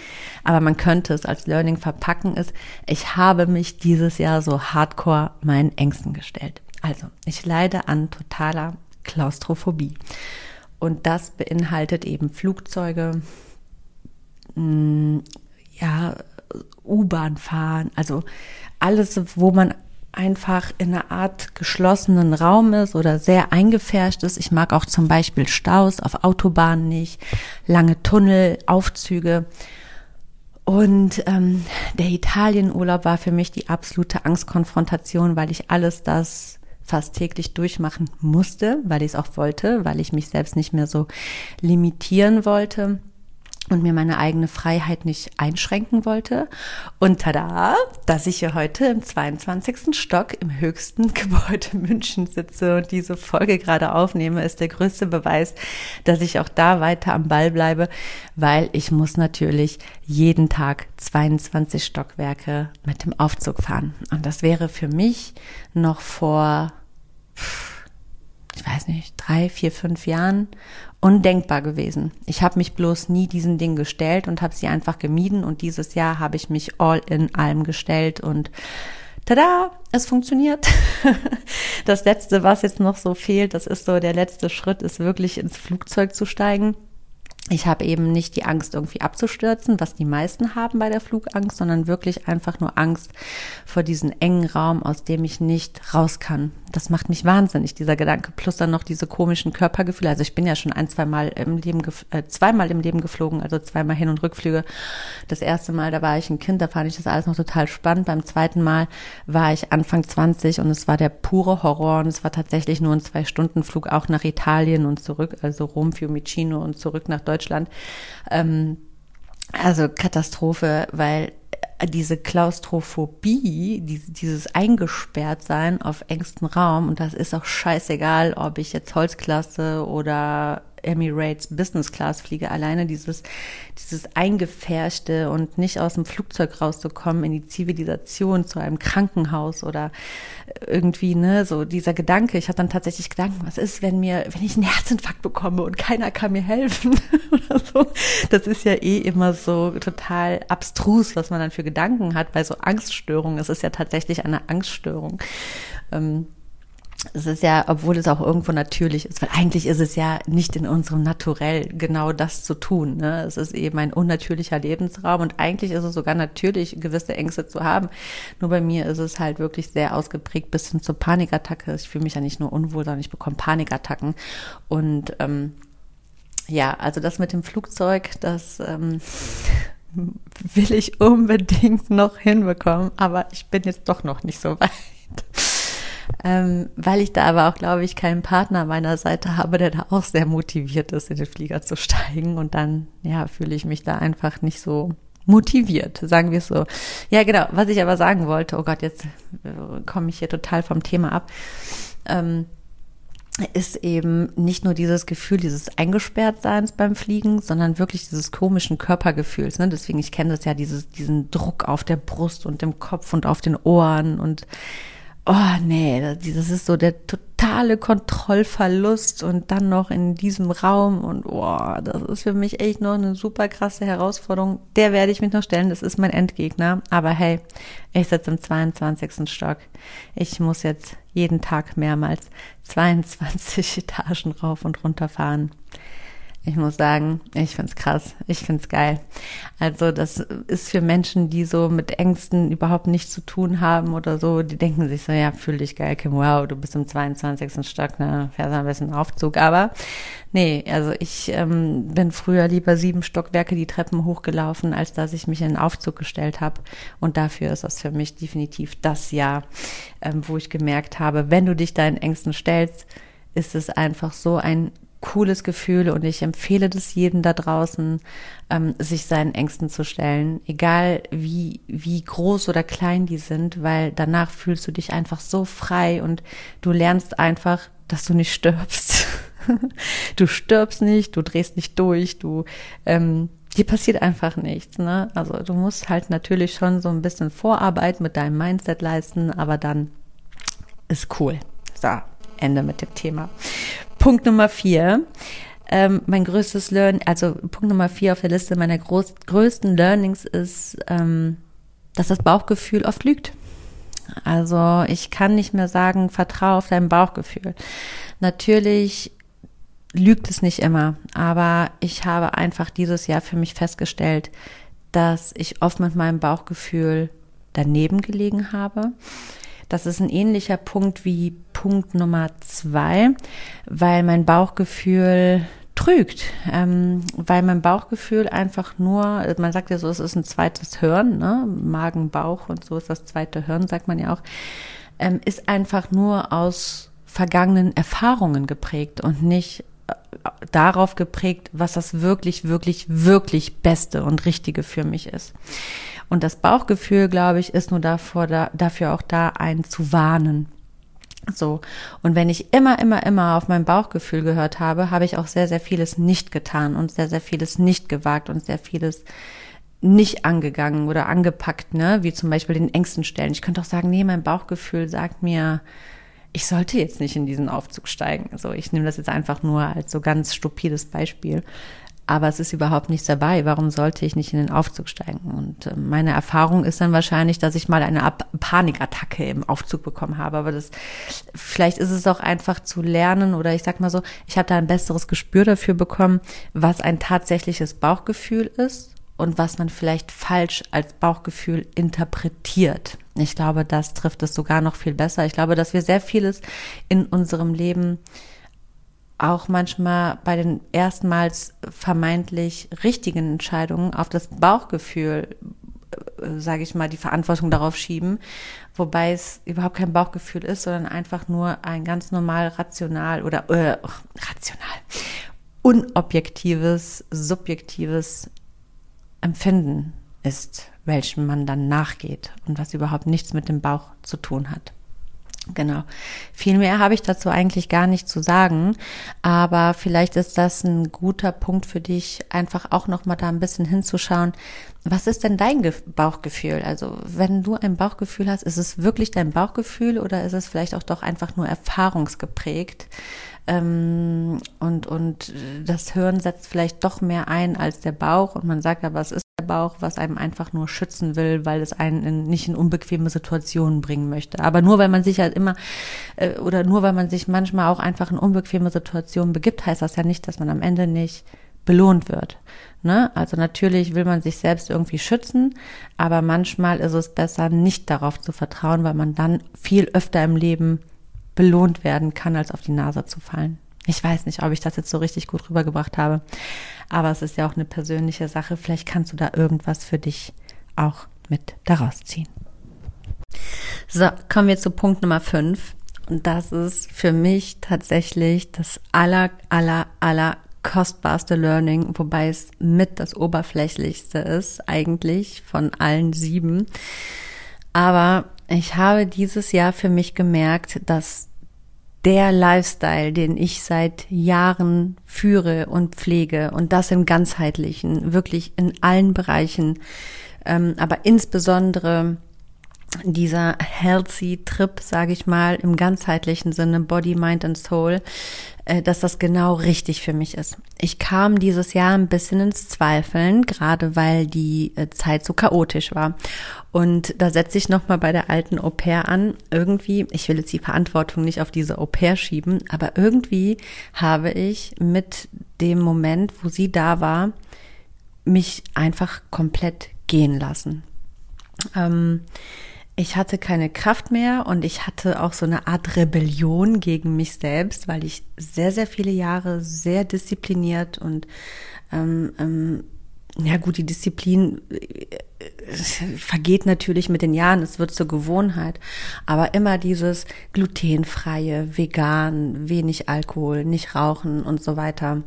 aber man könnte es als Learning verpacken, ist, ich habe mich dieses Jahr so hardcore meinen Ängsten gestellt. Also, ich leide an totaler Klaustrophobie. Und das beinhaltet eben Flugzeuge, mm, ja, U-Bahn fahren, also alles, wo man einfach in einer Art geschlossenen Raum ist oder sehr eingefärscht ist. Ich mag auch zum Beispiel Staus auf Autobahnen nicht, lange Tunnel, Aufzüge. Und ähm, der Italienurlaub war für mich die absolute Angstkonfrontation, weil ich alles das fast täglich durchmachen musste, weil ich es auch wollte, weil ich mich selbst nicht mehr so limitieren wollte und mir meine eigene Freiheit nicht einschränken wollte. Und tada, dass ich hier heute im 22. Stock im höchsten (laughs) Gebäude München sitze und diese Folge gerade aufnehme, ist der größte Beweis, dass ich auch da weiter am Ball bleibe, weil ich muss natürlich jeden Tag 22 Stockwerke mit dem Aufzug fahren. Und das wäre für mich noch vor, ich weiß nicht, drei, vier, fünf Jahren undenkbar gewesen. Ich habe mich bloß nie diesen Ding gestellt und habe sie einfach gemieden und dieses Jahr habe ich mich all in allem gestellt und tada, es funktioniert. (laughs) Das letzte, was jetzt noch so fehlt, das ist so der letzte Schritt, ist wirklich ins Flugzeug zu steigen ich habe eben nicht die Angst, irgendwie abzustürzen, was die meisten haben bei der Flugangst, sondern wirklich einfach nur Angst vor diesem engen Raum, aus dem ich nicht raus kann. Das macht mich wahnsinnig, dieser Gedanke. Plus dann noch diese komischen Körpergefühle. Also ich bin ja schon ein, zwei Mal im Leben, äh, zweimal im Leben geflogen, also zweimal Hin- und Rückflüge. Das erste Mal, da war ich ein Kind, da fand ich das alles noch total spannend. Beim zweiten Mal war ich Anfang 20 und es war der pure Horror und es war tatsächlich nur ein Zwei-Stunden-Flug auch nach Italien und zurück, also Rom, Fiumicino und zurück nach Deutschland. Deutschland. Ähm, also Katastrophe, weil diese Klaustrophobie, dieses Eingesperrtsein auf engstem Raum, und das ist auch scheißegal, ob ich jetzt Holzklasse oder Emirates Business Class fliege, alleine dieses, dieses eingefärschte und nicht aus dem Flugzeug rauszukommen in die Zivilisation zu einem Krankenhaus oder irgendwie, ne, so dieser Gedanke. Ich habe dann tatsächlich Gedanken, was ist, wenn mir, wenn ich einen Herzinfarkt bekomme und keiner kann mir helfen (laughs) oder so. Das ist ja eh immer so total abstrus, was man dann für Gedanken hat bei so Angststörungen. Es ist ja tatsächlich eine Angststörung. Ähm, es ist ja, obwohl es auch irgendwo natürlich ist, weil eigentlich ist es ja nicht in unserem Naturell genau das zu tun. Ne? Es ist eben ein unnatürlicher Lebensraum und eigentlich ist es sogar natürlich, gewisse Ängste zu haben. Nur bei mir ist es halt wirklich sehr ausgeprägt bis hin zur Panikattacke. Ich fühle mich ja nicht nur unwohl, sondern ich bekomme Panikattacken. Und ähm, ja, also das mit dem Flugzeug, das ähm, (laughs) will ich unbedingt noch hinbekommen, aber ich bin jetzt doch noch nicht so weit ähm, weil ich da aber auch, glaube ich, keinen Partner meiner Seite habe, der da auch sehr motiviert ist, in den Flieger zu steigen. Und dann, ja, fühle ich mich da einfach nicht so motiviert, sagen wir es so. Ja, genau. Was ich aber sagen wollte, oh Gott, jetzt äh, komme ich hier total vom Thema ab. Ähm, ist eben nicht nur dieses Gefühl dieses Eingesperrtseins beim Fliegen, sondern wirklich dieses komischen Körpergefühls. Ne? Deswegen, ich kenne das ja, dieses, diesen Druck auf der Brust und im Kopf und auf den Ohren und oh nee, das ist so der totale Kontrollverlust und dann noch in diesem Raum und oh, das ist für mich echt noch eine super krasse Herausforderung. Der werde ich mich noch stellen, das ist mein Endgegner. Aber hey, ich sitze im 22. Stock. Ich muss jetzt jeden Tag mehrmals 22 (laughs) Etagen rauf und runter fahren. Ich muss sagen, ich find's krass. Ich find's geil. Also das ist für Menschen, die so mit Ängsten überhaupt nichts zu tun haben oder so, die denken sich so, ja, fühl dich geil, Kim, wow, du bist im 22. Stock, ne, fährst ein bisschen Aufzug. Aber nee, also ich ähm, bin früher lieber sieben Stockwerke die Treppen hochgelaufen, als dass ich mich in den Aufzug gestellt habe. Und dafür ist das für mich definitiv das Jahr, ähm, wo ich gemerkt habe, wenn du dich deinen Ängsten stellst, ist es einfach so ein cooles Gefühl und ich empfehle das jedem da draußen, ähm, sich seinen Ängsten zu stellen, egal wie, wie groß oder klein die sind, weil danach fühlst du dich einfach so frei und du lernst einfach, dass du nicht stirbst. (laughs) du stirbst nicht, du drehst nicht durch, du, ähm, dir passiert einfach nichts, ne? Also du musst halt natürlich schon so ein bisschen Vorarbeit mit deinem Mindset leisten, aber dann ist cool. So, Ende mit dem Thema. Punkt Nummer vier. Ähm, mein größtes Learn, also Punkt Nummer vier auf der Liste meiner groß, größten Learnings ist, ähm, dass das Bauchgefühl oft lügt. Also ich kann nicht mehr sagen, vertraue auf dein Bauchgefühl. Natürlich lügt es nicht immer, aber ich habe einfach dieses Jahr für mich festgestellt, dass ich oft mit meinem Bauchgefühl daneben gelegen habe das ist ein ähnlicher Punkt wie Punkt Nummer zwei, weil mein Bauchgefühl trügt, ähm, weil mein Bauchgefühl einfach nur, man sagt ja so, es ist ein zweites Hirn, ne? Magen, Bauch und so ist das zweite Hirn, sagt man ja auch, ähm, ist einfach nur aus vergangenen Erfahrungen geprägt und nicht äh, darauf geprägt, was das wirklich, wirklich, wirklich Beste und Richtige für mich ist. Und das Bauchgefühl, glaube ich, ist nur davor, da, dafür auch da, einen zu warnen. So. Und wenn ich immer, immer, immer auf mein Bauchgefühl gehört habe, habe ich auch sehr, sehr vieles nicht getan und sehr, sehr vieles nicht gewagt und sehr vieles nicht angegangen oder angepackt, ne? Wie zum Beispiel den Ängsten stellen. Ich könnte auch sagen, nee, mein Bauchgefühl sagt mir, ich sollte jetzt nicht in diesen Aufzug steigen. So, ich nehme das jetzt einfach nur als so ganz stupides Beispiel aber es ist überhaupt nichts dabei. Warum sollte ich nicht in den Aufzug steigen? Und äh, meine Erfahrung ist dann wahrscheinlich, dass ich mal eine Panikattacke im Aufzug bekommen habe. Aber das, vielleicht ist es auch einfach zu lernen oder ich sag mal so, ich habe da ein besseres Gespür dafür bekommen, was ein tatsächliches Bauchgefühl ist und was man vielleicht falsch als Bauchgefühl interpretiert. Ich glaube, das trifft es sogar noch viel besser. Ich glaube, dass wir sehr vieles in unserem Leben auch manchmal bei den erstmals vermeintlich richtigen Entscheidungen auf das Bauchgefühl, äh, sage ich mal, die Verantwortung darauf schieben, wobei es überhaupt kein Bauchgefühl ist, sondern einfach nur ein ganz normal rational oder äh, rational unobjektives, subjektives Empfinden ist, welchem man dann nachgeht und was überhaupt nichts mit dem Bauch zu tun hat. Genau. Viel mehr habe ich dazu eigentlich gar nicht zu sagen, aber vielleicht ist das ein guter Punkt für dich, einfach auch noch mal da ein bisschen hinzuschauen. Was ist denn dein Bauchgefühl? Also, wenn du ein Bauchgefühl hast, ist es wirklich dein Bauchgefühl oder ist es vielleicht auch doch einfach nur erfahrungsgeprägt? Ähm, und, und das Hirn setzt vielleicht doch mehr ein als der Bauch und man sagt aber, es ist Bauch, was einem einfach nur schützen will, weil es einen in, nicht in unbequeme Situationen bringen möchte. Aber nur weil man sich halt immer äh, oder nur weil man sich manchmal auch einfach in unbequeme Situationen begibt, heißt das ja nicht, dass man am Ende nicht belohnt wird. Ne? Also natürlich will man sich selbst irgendwie schützen, aber manchmal ist es besser, nicht darauf zu vertrauen, weil man dann viel öfter im Leben belohnt werden kann, als auf die Nase zu fallen. Ich weiß nicht, ob ich das jetzt so richtig gut rübergebracht habe, aber es ist ja auch eine persönliche Sache. Vielleicht kannst du da irgendwas für dich auch mit daraus ziehen. So, kommen wir zu Punkt Nummer 5. Und das ist für mich tatsächlich das aller, aller, aller kostbarste Learning, wobei es mit das oberflächlichste ist, eigentlich von allen sieben. Aber ich habe dieses Jahr für mich gemerkt, dass der Lifestyle, den ich seit Jahren führe und pflege und das im ganzheitlichen, wirklich in allen Bereichen, ähm, aber insbesondere dieser healthy Trip, sage ich mal, im ganzheitlichen Sinne, Body, Mind and Soul, dass das genau richtig für mich ist. Ich kam dieses Jahr ein bisschen ins Zweifeln, gerade weil die äh, Zeit so chaotisch war. Und da setze ich nochmal bei der alten Au pair an. Irgendwie, ich will jetzt die Verantwortung nicht auf diese Au pair schieben, aber irgendwie habe ich mit dem Moment, wo sie da war, mich einfach komplett gehen lassen. Ähm, ich hatte keine Kraft mehr und ich hatte auch so eine Art Rebellion gegen mich selbst, weil ich sehr, sehr viele Jahre sehr diszipliniert und ähm, ähm, ja gut, die Disziplin äh, vergeht natürlich mit den Jahren, es wird zur Gewohnheit, aber immer dieses glutenfreie, vegan, wenig Alkohol, nicht rauchen und so weiter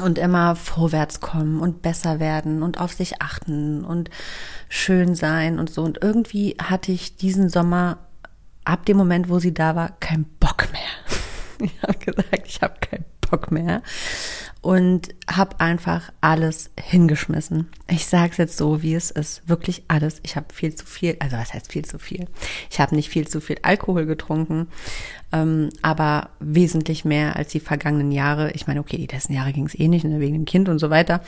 und immer vorwärts kommen und besser werden und auf sich achten und schön sein und so. Und irgendwie hatte ich diesen Sommer ab dem Moment, wo sie da war, keinen Bock mehr. (laughs) Ich habe gesagt, ich habe keinen Bock mehr und habe einfach alles hingeschmissen. Ich sage es jetzt so, wie es ist, wirklich alles. Ich habe viel zu viel, also was heißt viel zu viel? Ich habe nicht viel zu viel Alkohol getrunken, ähm, aber wesentlich mehr als die vergangenen Jahre. Ich meine, okay, die letzten Jahre ging es eh nicht, ne, wegen dem Kind und so weiter.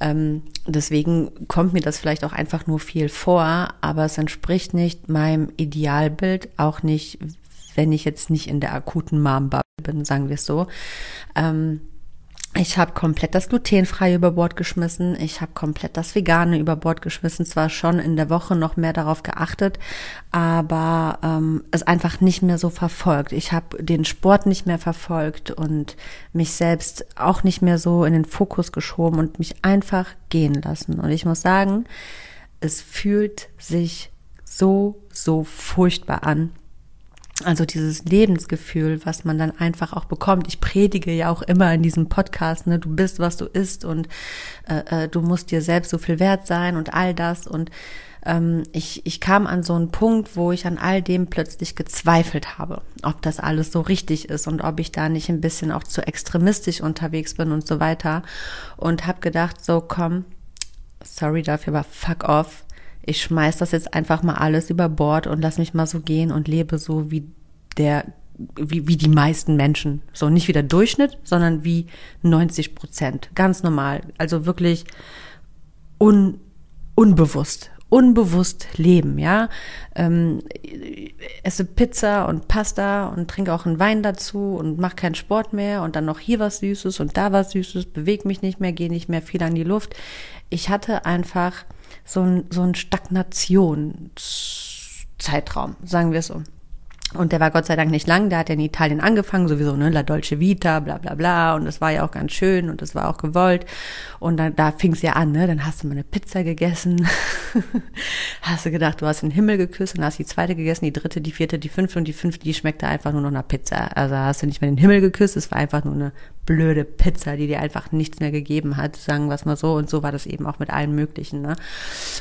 Ähm, deswegen kommt mir das vielleicht auch einfach nur viel vor, aber es entspricht nicht meinem Idealbild, auch nicht, wenn ich jetzt nicht in der akuten mom bin, sagen wir es so. Ähm, ich habe komplett das Glutenfreie über Bord geschmissen. Ich habe komplett das Vegane über Bord geschmissen. Zwar schon in der Woche noch mehr darauf geachtet, aber ähm, es einfach nicht mehr so verfolgt. Ich habe den Sport nicht mehr verfolgt und mich selbst auch nicht mehr so in den Fokus geschoben und mich einfach gehen lassen. Und ich muss sagen, es fühlt sich so, so furchtbar an also dieses Lebensgefühl, was man dann einfach auch bekommt. Ich predige ja auch immer in diesem Podcast, ne, du bist, was du isst und äh, äh, du musst dir selbst so viel wert sein und all das. Und ähm, ich, ich kam an so einen Punkt, wo ich an all dem plötzlich gezweifelt habe, ob das alles so richtig ist und ob ich da nicht ein bisschen auch zu extremistisch unterwegs bin und so weiter. Und habe gedacht, so komm, sorry dafür, aber fuck off ich schmeiß das jetzt einfach mal alles über Bord und lass mich mal so gehen und lebe so wie der, wie, wie die meisten Menschen. So nicht wie der Durchschnitt, sondern wie 90 Prozent. Ganz normal. Also wirklich un, unbewusst. Unbewusst leben, ja. Ähm, esse Pizza und Pasta und trinke auch einen Wein dazu und mache keinen Sport mehr und dann noch hier was Süßes und da was Süßes, bewege mich nicht mehr, gehe nicht mehr viel an die Luft. Ich hatte einfach so ein, so ein Stagnationszeitraum, sagen wir so. Und der war Gott sei Dank nicht lang, der hat ja in Italien angefangen, sowieso, ne, La Dolce Vita, bla bla bla. Und das war ja auch ganz schön und das war auch gewollt. Und dann, da fing es ja an, ne? Dann hast du mal eine Pizza gegessen, (laughs) hast du gedacht, du hast den Himmel geküsst und hast die zweite gegessen, die dritte, die vierte, die fünfte und die fünfte, die schmeckte einfach nur noch nach Pizza. Also hast du nicht mehr den Himmel geküsst, es war einfach nur eine blöde Pizza, die dir einfach nichts mehr gegeben hat, sagen wir mal so. Und so war das eben auch mit allen möglichen. Ne?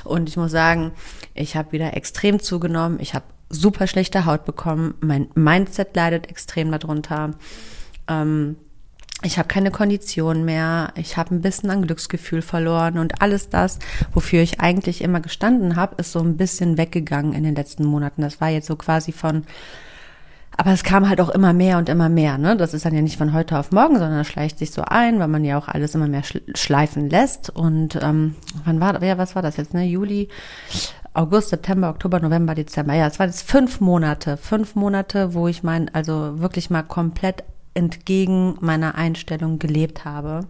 Und ich muss sagen, ich habe wieder extrem zugenommen. Ich habe super schlechte Haut bekommen. Mein Mindset leidet extrem darunter. Ähm, ich habe keine Kondition mehr, ich habe ein bisschen an Glücksgefühl verloren und alles das, wofür ich eigentlich immer gestanden habe, ist so ein bisschen weggegangen in den letzten Monaten. Das war jetzt so quasi von aber es kam halt auch immer mehr und immer mehr. Ne? Das ist dann ja nicht von heute auf morgen, sondern das schleicht sich so ein, weil man ja auch alles immer mehr schleifen lässt. Und ähm, wann war, ja, was war das jetzt? Ne? Juli, August, September, Oktober, November, Dezember. Ja, es waren jetzt fünf Monate. Fünf Monate, wo ich mein, also wirklich mal komplett entgegen meiner Einstellung gelebt habe.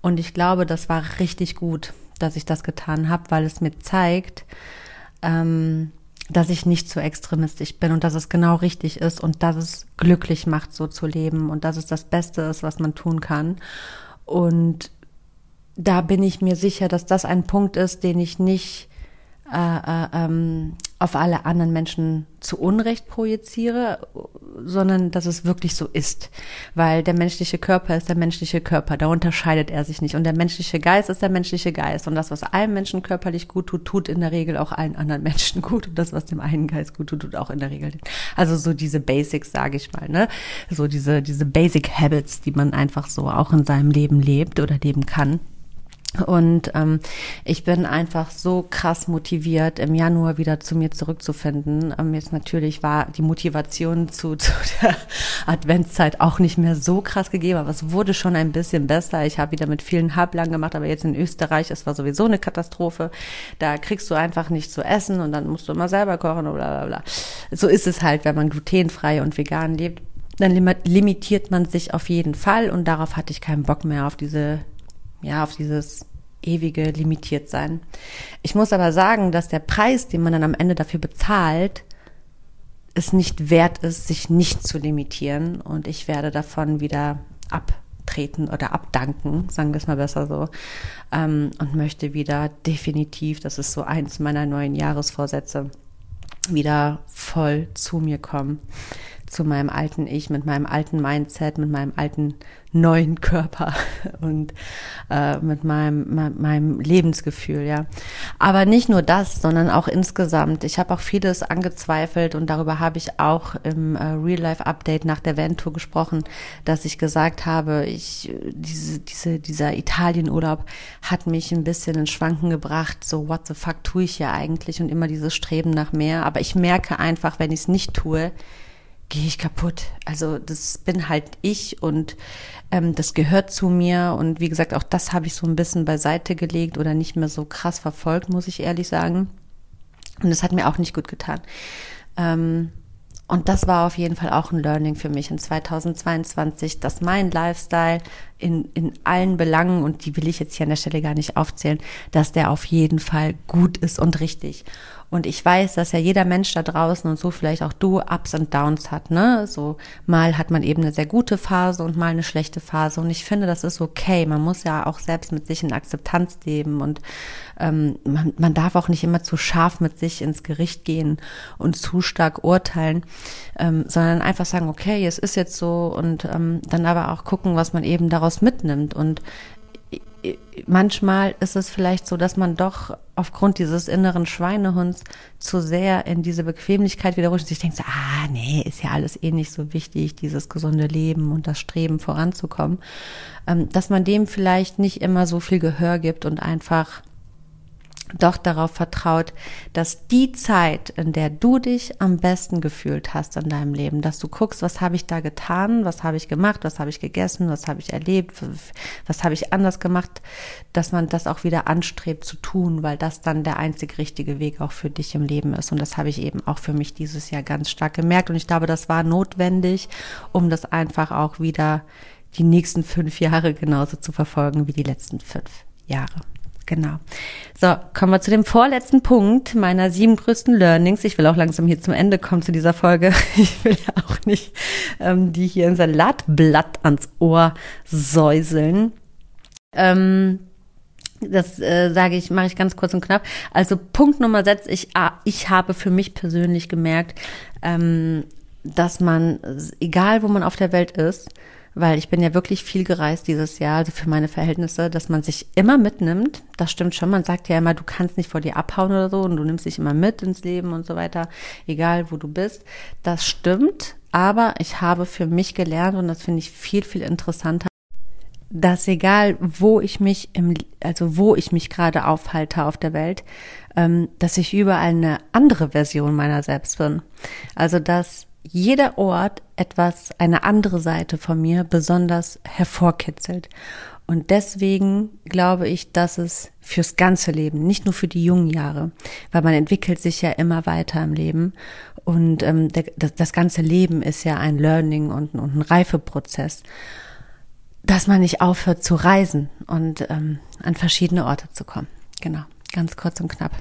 Und ich glaube, das war richtig gut, dass ich das getan habe, weil es mir zeigt, ähm, dass ich nicht zu extremistisch bin und dass es genau richtig ist und dass es glücklich macht, so zu leben und dass es das Beste ist, was man tun kann. Und da bin ich mir sicher, dass das ein Punkt ist, den ich nicht äh, äh, ähm, auf alle anderen Menschen zu Unrecht projiziere, sondern dass es wirklich so ist. Weil der menschliche Körper ist der menschliche Körper, da unterscheidet er sich nicht. Und der menschliche Geist ist der menschliche Geist. Und das, was einem Menschen körperlich gut tut, tut in der Regel auch allen anderen Menschen (laughs) gut. Und das, was dem einen Geist gut tut, tut auch in der Regel. Also so diese Basics, sage ich mal, ne? So diese, diese Basic Habits, die man einfach so auch in seinem Leben lebt oder leben kann. Und ähm, ich bin einfach so krass motiviert, im Januar wieder zu mir zurückzufinden. Ähm, jetzt natürlich war die Motivation zu, (laughs) zu der Adventszeit auch nicht mehr so krass gegeben, aber es wurde schon ein bisschen besser. Ich habe wieder mit vielen Halblang gemacht, aber jetzt in Österreich, es war sowieso eine Katastrophe. Da kriegst du einfach nicht zu essen und dann musst du immer selber kochen und bla bla bla. So ist es halt, wenn man glutenfrei und vegan lebt. Dann limitiert man sich auf jeden Fall und darauf hatte ich keinen Bock mehr auf diese ja, auf dieses ewige limitiert sein. Ich muss aber sagen, dass der Preis, den man dann am Ende dafür bezahlt, es nicht wert ist, sich nicht zu limitieren. Und ich werde davon wieder abtreten oder abdanken, sagen wir es mal besser so, ähm, und möchte wieder definitiv, das ist so eins meiner neuen Jahresvorsätze, wieder voll zu mir kommen zu meinem alten Ich, mit meinem alten Mindset, mit meinem alten neuen Körper (laughs) und äh, mit meinem, meinem Lebensgefühl, ja. Aber nicht nur das, sondern auch insgesamt. Ich habe auch vieles angezweifelt und darüber habe ich auch im äh, Real Life Update nach der Van Tour gesprochen, dass ich gesagt habe, ich diese diese dieser Italienurlaub hat mich ein bisschen in Schwanken gebracht. So what the fuck tue ich hier eigentlich und immer dieses Streben nach mehr. Aber ich merke einfach, wenn ich es nicht tue, gehe ich kaputt. Also das bin halt ich und ähm, das gehört zu mir. Und wie gesagt, auch das habe ich so ein bisschen beiseite gelegt oder nicht mehr so krass verfolgt, muss ich ehrlich sagen. Und das hat mir auch nicht gut getan. Ähm, und das war auf jeden Fall auch ein Learning für mich in 2022, dass mein Lifestyle in, in allen Belangen, und die will ich jetzt hier an der Stelle gar nicht aufzählen, dass der auf jeden Fall gut ist und richtig. Und ich weiß, dass ja jeder Mensch da draußen und so vielleicht auch du Ups und Downs hat, ne? So mal hat man eben eine sehr gute Phase und mal eine schlechte Phase. Und ich finde, das ist okay. Man muss ja auch selbst mit sich in Akzeptanz leben und ähm, man, man darf auch nicht immer zu scharf mit sich ins Gericht gehen und zu stark urteilen, ähm, sondern einfach sagen, okay, es ist jetzt so und ähm, dann aber auch gucken, was man eben daraus mitnimmt. Und manchmal ist es vielleicht so, dass man doch aufgrund dieses inneren Schweinehunds zu sehr in diese Bequemlichkeit wiederrutscht und sich denkt, so, ah, nee, ist ja alles eh nicht so wichtig, dieses gesunde Leben und das Streben voranzukommen, ähm, dass man dem vielleicht nicht immer so viel Gehör gibt und einfach doch darauf vertraut, dass die Zeit, in der du dich am besten gefühlt hast in deinem Leben, dass du guckst, was habe ich da getan, was habe ich gemacht, was habe ich gegessen, was habe ich erlebt, was habe ich anders gemacht, dass man das auch wieder anstrebt zu tun, weil das dann der einzig richtige Weg auch für dich im Leben ist. Und das habe ich eben auch für mich dieses Jahr ganz stark gemerkt. Und ich glaube, das war notwendig, um das einfach auch wieder die nächsten fünf Jahre genauso zu verfolgen wie die letzten fünf Jahre. Genau. So, kommen wir zu dem vorletzten Punkt meiner sieben größten Learnings. Ich will auch langsam hier zum Ende kommen zu dieser Folge. (laughs) Ich will ja auch nicht ähm, die hier ein Salatblatt ans Ohr säuseln. Ähm, das äh, sage ich, mache ich ganz kurz und knapp. Also Punkt Nummer sechs, ich, ah, ich habe für mich persönlich gemerkt, ähm, dass man, egal wo man auf der Welt ist, weil ich bin ja wirklich viel gereist dieses Jahr, also für meine Verhältnisse, dass man sich immer mitnimmt. Das stimmt schon. Man sagt ja immer, du kannst nicht vor dir abhauen oder so und du nimmst dich immer mit ins Leben und so weiter, egal wo du bist. Das stimmt. Aber ich habe für mich gelernt und das finde ich viel, viel interessanter, dass egal wo ich mich im, also wo ich mich gerade aufhalte auf der Welt, ähm, dass ich überall eine andere Version meiner selbst bin. Also dass jeder Ort etwas, eine andere Seite von mir besonders hervorkitzelt. Und deswegen glaube ich, dass es fürs ganze Leben, nicht nur für die jungen Jahre, weil man entwickelt sich ja immer weiter im Leben. Und ähm, das, das ganze Leben ist ja ein Learning und, und ein Reifeprozess, dass man nicht aufhört zu reisen und ähm, an verschiedene Orte zu kommen. Genau, ganz kurz und knapp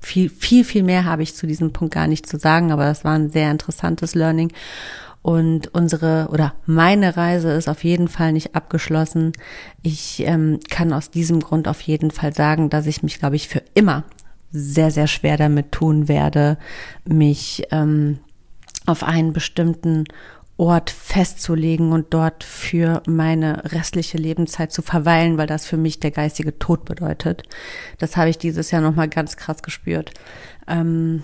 viel, viel, viel mehr habe ich zu diesem Punkt gar nicht zu sagen, aber das war ein sehr interessantes Learning. Und unsere oder meine Reise ist auf jeden Fall nicht abgeschlossen. Ich ähm, kann aus diesem Grund auf jeden Fall sagen, dass ich mich, glaube ich, für immer sehr, sehr schwer damit tun werde, mich ähm, auf einen bestimmten Ort festzulegen und dort für meine restliche Lebenszeit zu verweilen, weil das für mich der geistige Tod bedeutet. Das habe ich dieses Jahr nochmal ganz krass gespürt. Ähm,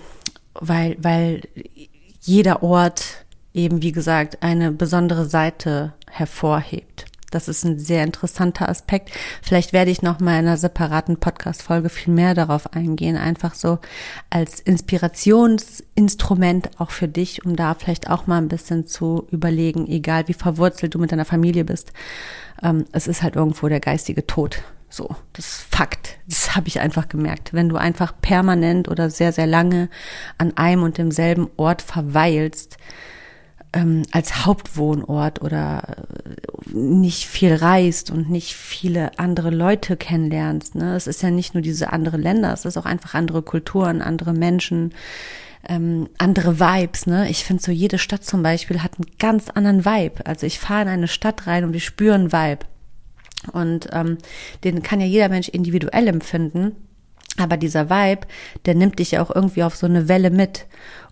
weil, weil jeder Ort eben, wie gesagt, eine besondere Seite hervorhebt. Das ist ein sehr interessanter Aspekt. Vielleicht werde ich noch mal in einer separaten Podcast-Folge viel mehr darauf eingehen, einfach so als Inspirationsinstrument auch für dich, um da vielleicht auch mal ein bisschen zu überlegen, egal wie verwurzelt du mit deiner Familie bist. Ähm, es ist halt irgendwo der geistige Tod. So, das ist Fakt. Das habe ich einfach gemerkt. Wenn du einfach permanent oder sehr, sehr lange an einem und demselben Ort verweilst, ähm, als Hauptwohnort oder äh, nicht viel reist und nicht viele andere Leute kennenlernst. Ne? Es ist ja nicht nur diese andere Länder, es ist auch einfach andere Kulturen, andere Menschen, ähm, andere Vibes. Ne? Ich finde so, jede Stadt zum Beispiel hat einen ganz anderen Vibe. Also ich fahre in eine Stadt rein und ich spüre einen Vibe. Und ähm, den kann ja jeder Mensch individuell empfinden. Aber dieser Vibe, der nimmt dich ja auch irgendwie auf so eine Welle mit.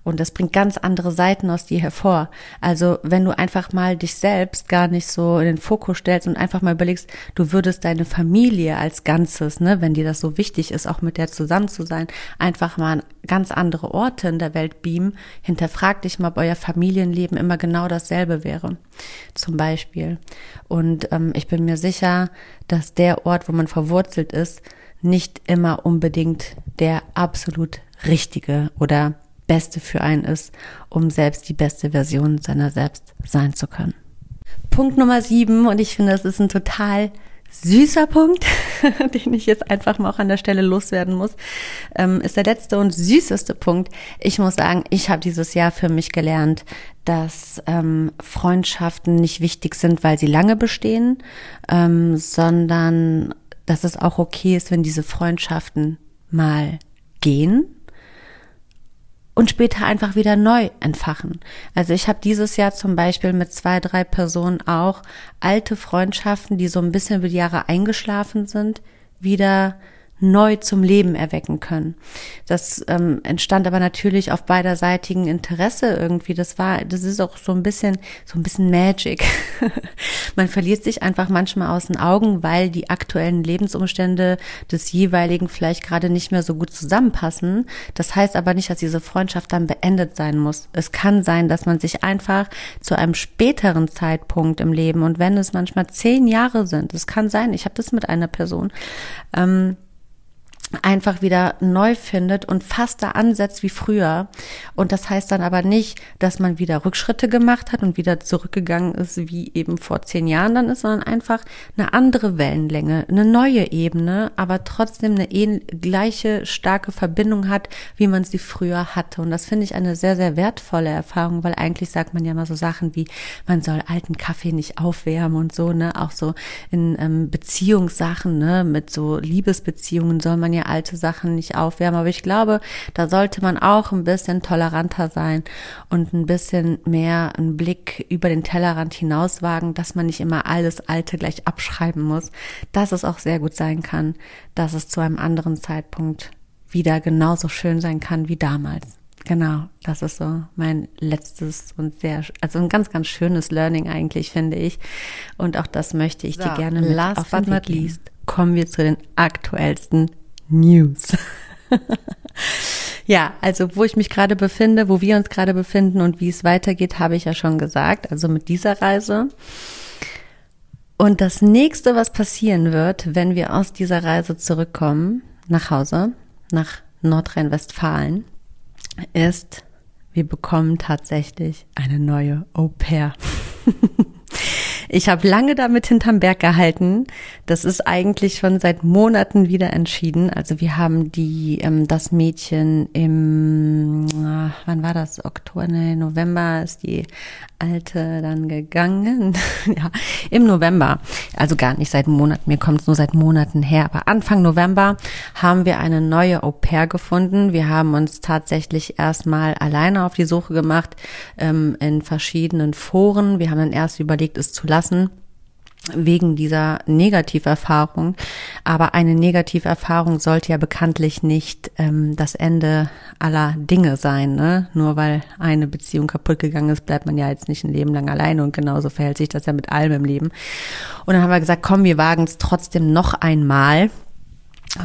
Und das bringt ganz andere Seiten aus dir hervor. Also wenn du einfach mal dich selbst gar nicht so in den Fokus stellst und einfach mal überlegst, du würdest deine Familie als Ganzes, ne, wenn dir das so wichtig ist, auch mit der zusammen zu sein, einfach mal an ganz andere Orte in der Welt beamen, hinterfrag dich mal, ob euer Familienleben immer genau dasselbe wäre. Zum Beispiel. Und ähm, ich bin mir sicher, dass der Ort, wo man verwurzelt ist, nicht immer unbedingt der absolut richtige oder beste für einen ist, um selbst die beste Version seiner selbst sein zu können. Punkt Nummer sieben, und ich finde, das ist ein total süßer Punkt, (laughs) den ich jetzt einfach mal auch an der Stelle loswerden muss, ähm, ist der letzte und süßeste Punkt. Ich muss sagen, ich habe dieses Jahr für mich gelernt, dass ähm, Freundschaften nicht wichtig sind, weil sie lange bestehen, ähm, sondern dass es auch okay ist, wenn diese Freundschaften mal gehen und später einfach wieder neu entfachen. Also ich habe dieses Jahr zum Beispiel mit zwei, drei Personen auch alte Freundschaften, die so ein bisschen über die Jahre eingeschlafen sind, wieder neu zum Leben erwecken können. Das ähm, entstand aber natürlich auf beiderseitigen Interesse irgendwie. Das war, das ist auch so ein bisschen, so ein bisschen Magic. (laughs) Man verliert sich einfach manchmal aus den Augen, weil die aktuellen Lebensumstände des jeweiligen vielleicht gerade nicht mehr so gut zusammenpassen. Das heißt aber nicht, dass diese Freundschaft dann beendet sein muss. Es kann sein, dass man sich einfach zu einem späteren Zeitpunkt im Leben und wenn es manchmal zehn Jahre sind, es kann sein, ich habe das mit einer Person, ähm, einfach wieder neu findet und fast da ansetzt wie früher. Und das heißt dann aber nicht, dass man wieder Rückschritte gemacht hat und wieder zurückgegangen ist, wie eben vor zehn Jahren dann ist, sondern einfach eine andere Wellenlänge, eine neue Ebene, aber trotzdem eine gleiche starke Verbindung hat, wie man sie früher hatte. Und das finde ich eine sehr, sehr wertvolle Erfahrung, weil eigentlich sagt man ja mal so Sachen wie, man soll alten Kaffee nicht aufwärmen und so, ne, auch so in ähm, Beziehungssachen, ne, mit so Liebesbeziehungen soll man ja alte Sachen nicht aufwärmen. Aber ich glaube, da sollte man auch ein bisschen toleranter sein und ein bisschen mehr einen Blick über den Tellerrand hinauswagen, dass man nicht immer alles Alte gleich abschreiben muss. Dass es auch sehr gut sein kann, dass es zu einem anderen Zeitpunkt wieder genauso schön sein kann wie damals. Genau, das ist so mein letztes und sehr, also ein ganz, ganz schönes Learning eigentlich, finde ich. Und auch das möchte ich so, dir gerne mit last auf but not least kommen wir zu den aktuellsten News. ja, also wo ich mich gerade befinde, wo wir uns gerade befinden und wie es weitergeht, habe ich ja schon gesagt. Also mit dieser Reise. Und das nächste, was passieren wird, wenn wir aus dieser Reise zurückkommen, nach Hause, nach Nordrhein-Westfalen, ist, wir bekommen tatsächlich eine neue Au pair. (laughs) Ich habe lange damit hinterm Berg gehalten. Das ist eigentlich schon seit Monaten wieder entschieden. Also wir haben die ähm, das Mädchen im ach, wann war das? Oktober, nee, November ist die alte dann gegangen. (laughs) ja, im November. Also gar nicht seit Monaten. Mir kommt es nur seit Monaten her. Aber Anfang November haben wir eine neue Au pair gefunden. Wir haben uns tatsächlich erstmal alleine auf die Suche gemacht ähm, in verschiedenen Foren. Wir haben dann erst überlegt, es zu lassen lassen wegen dieser Negativerfahrung. Aber eine Negativerfahrung sollte ja bekanntlich nicht ähm, das Ende aller Dinge sein. Ne? Nur weil eine Beziehung kaputt gegangen ist, bleibt man ja jetzt nicht ein Leben lang alleine und genauso verhält sich das ja mit allem im Leben. Und dann haben wir gesagt, komm, wir wagen es trotzdem noch einmal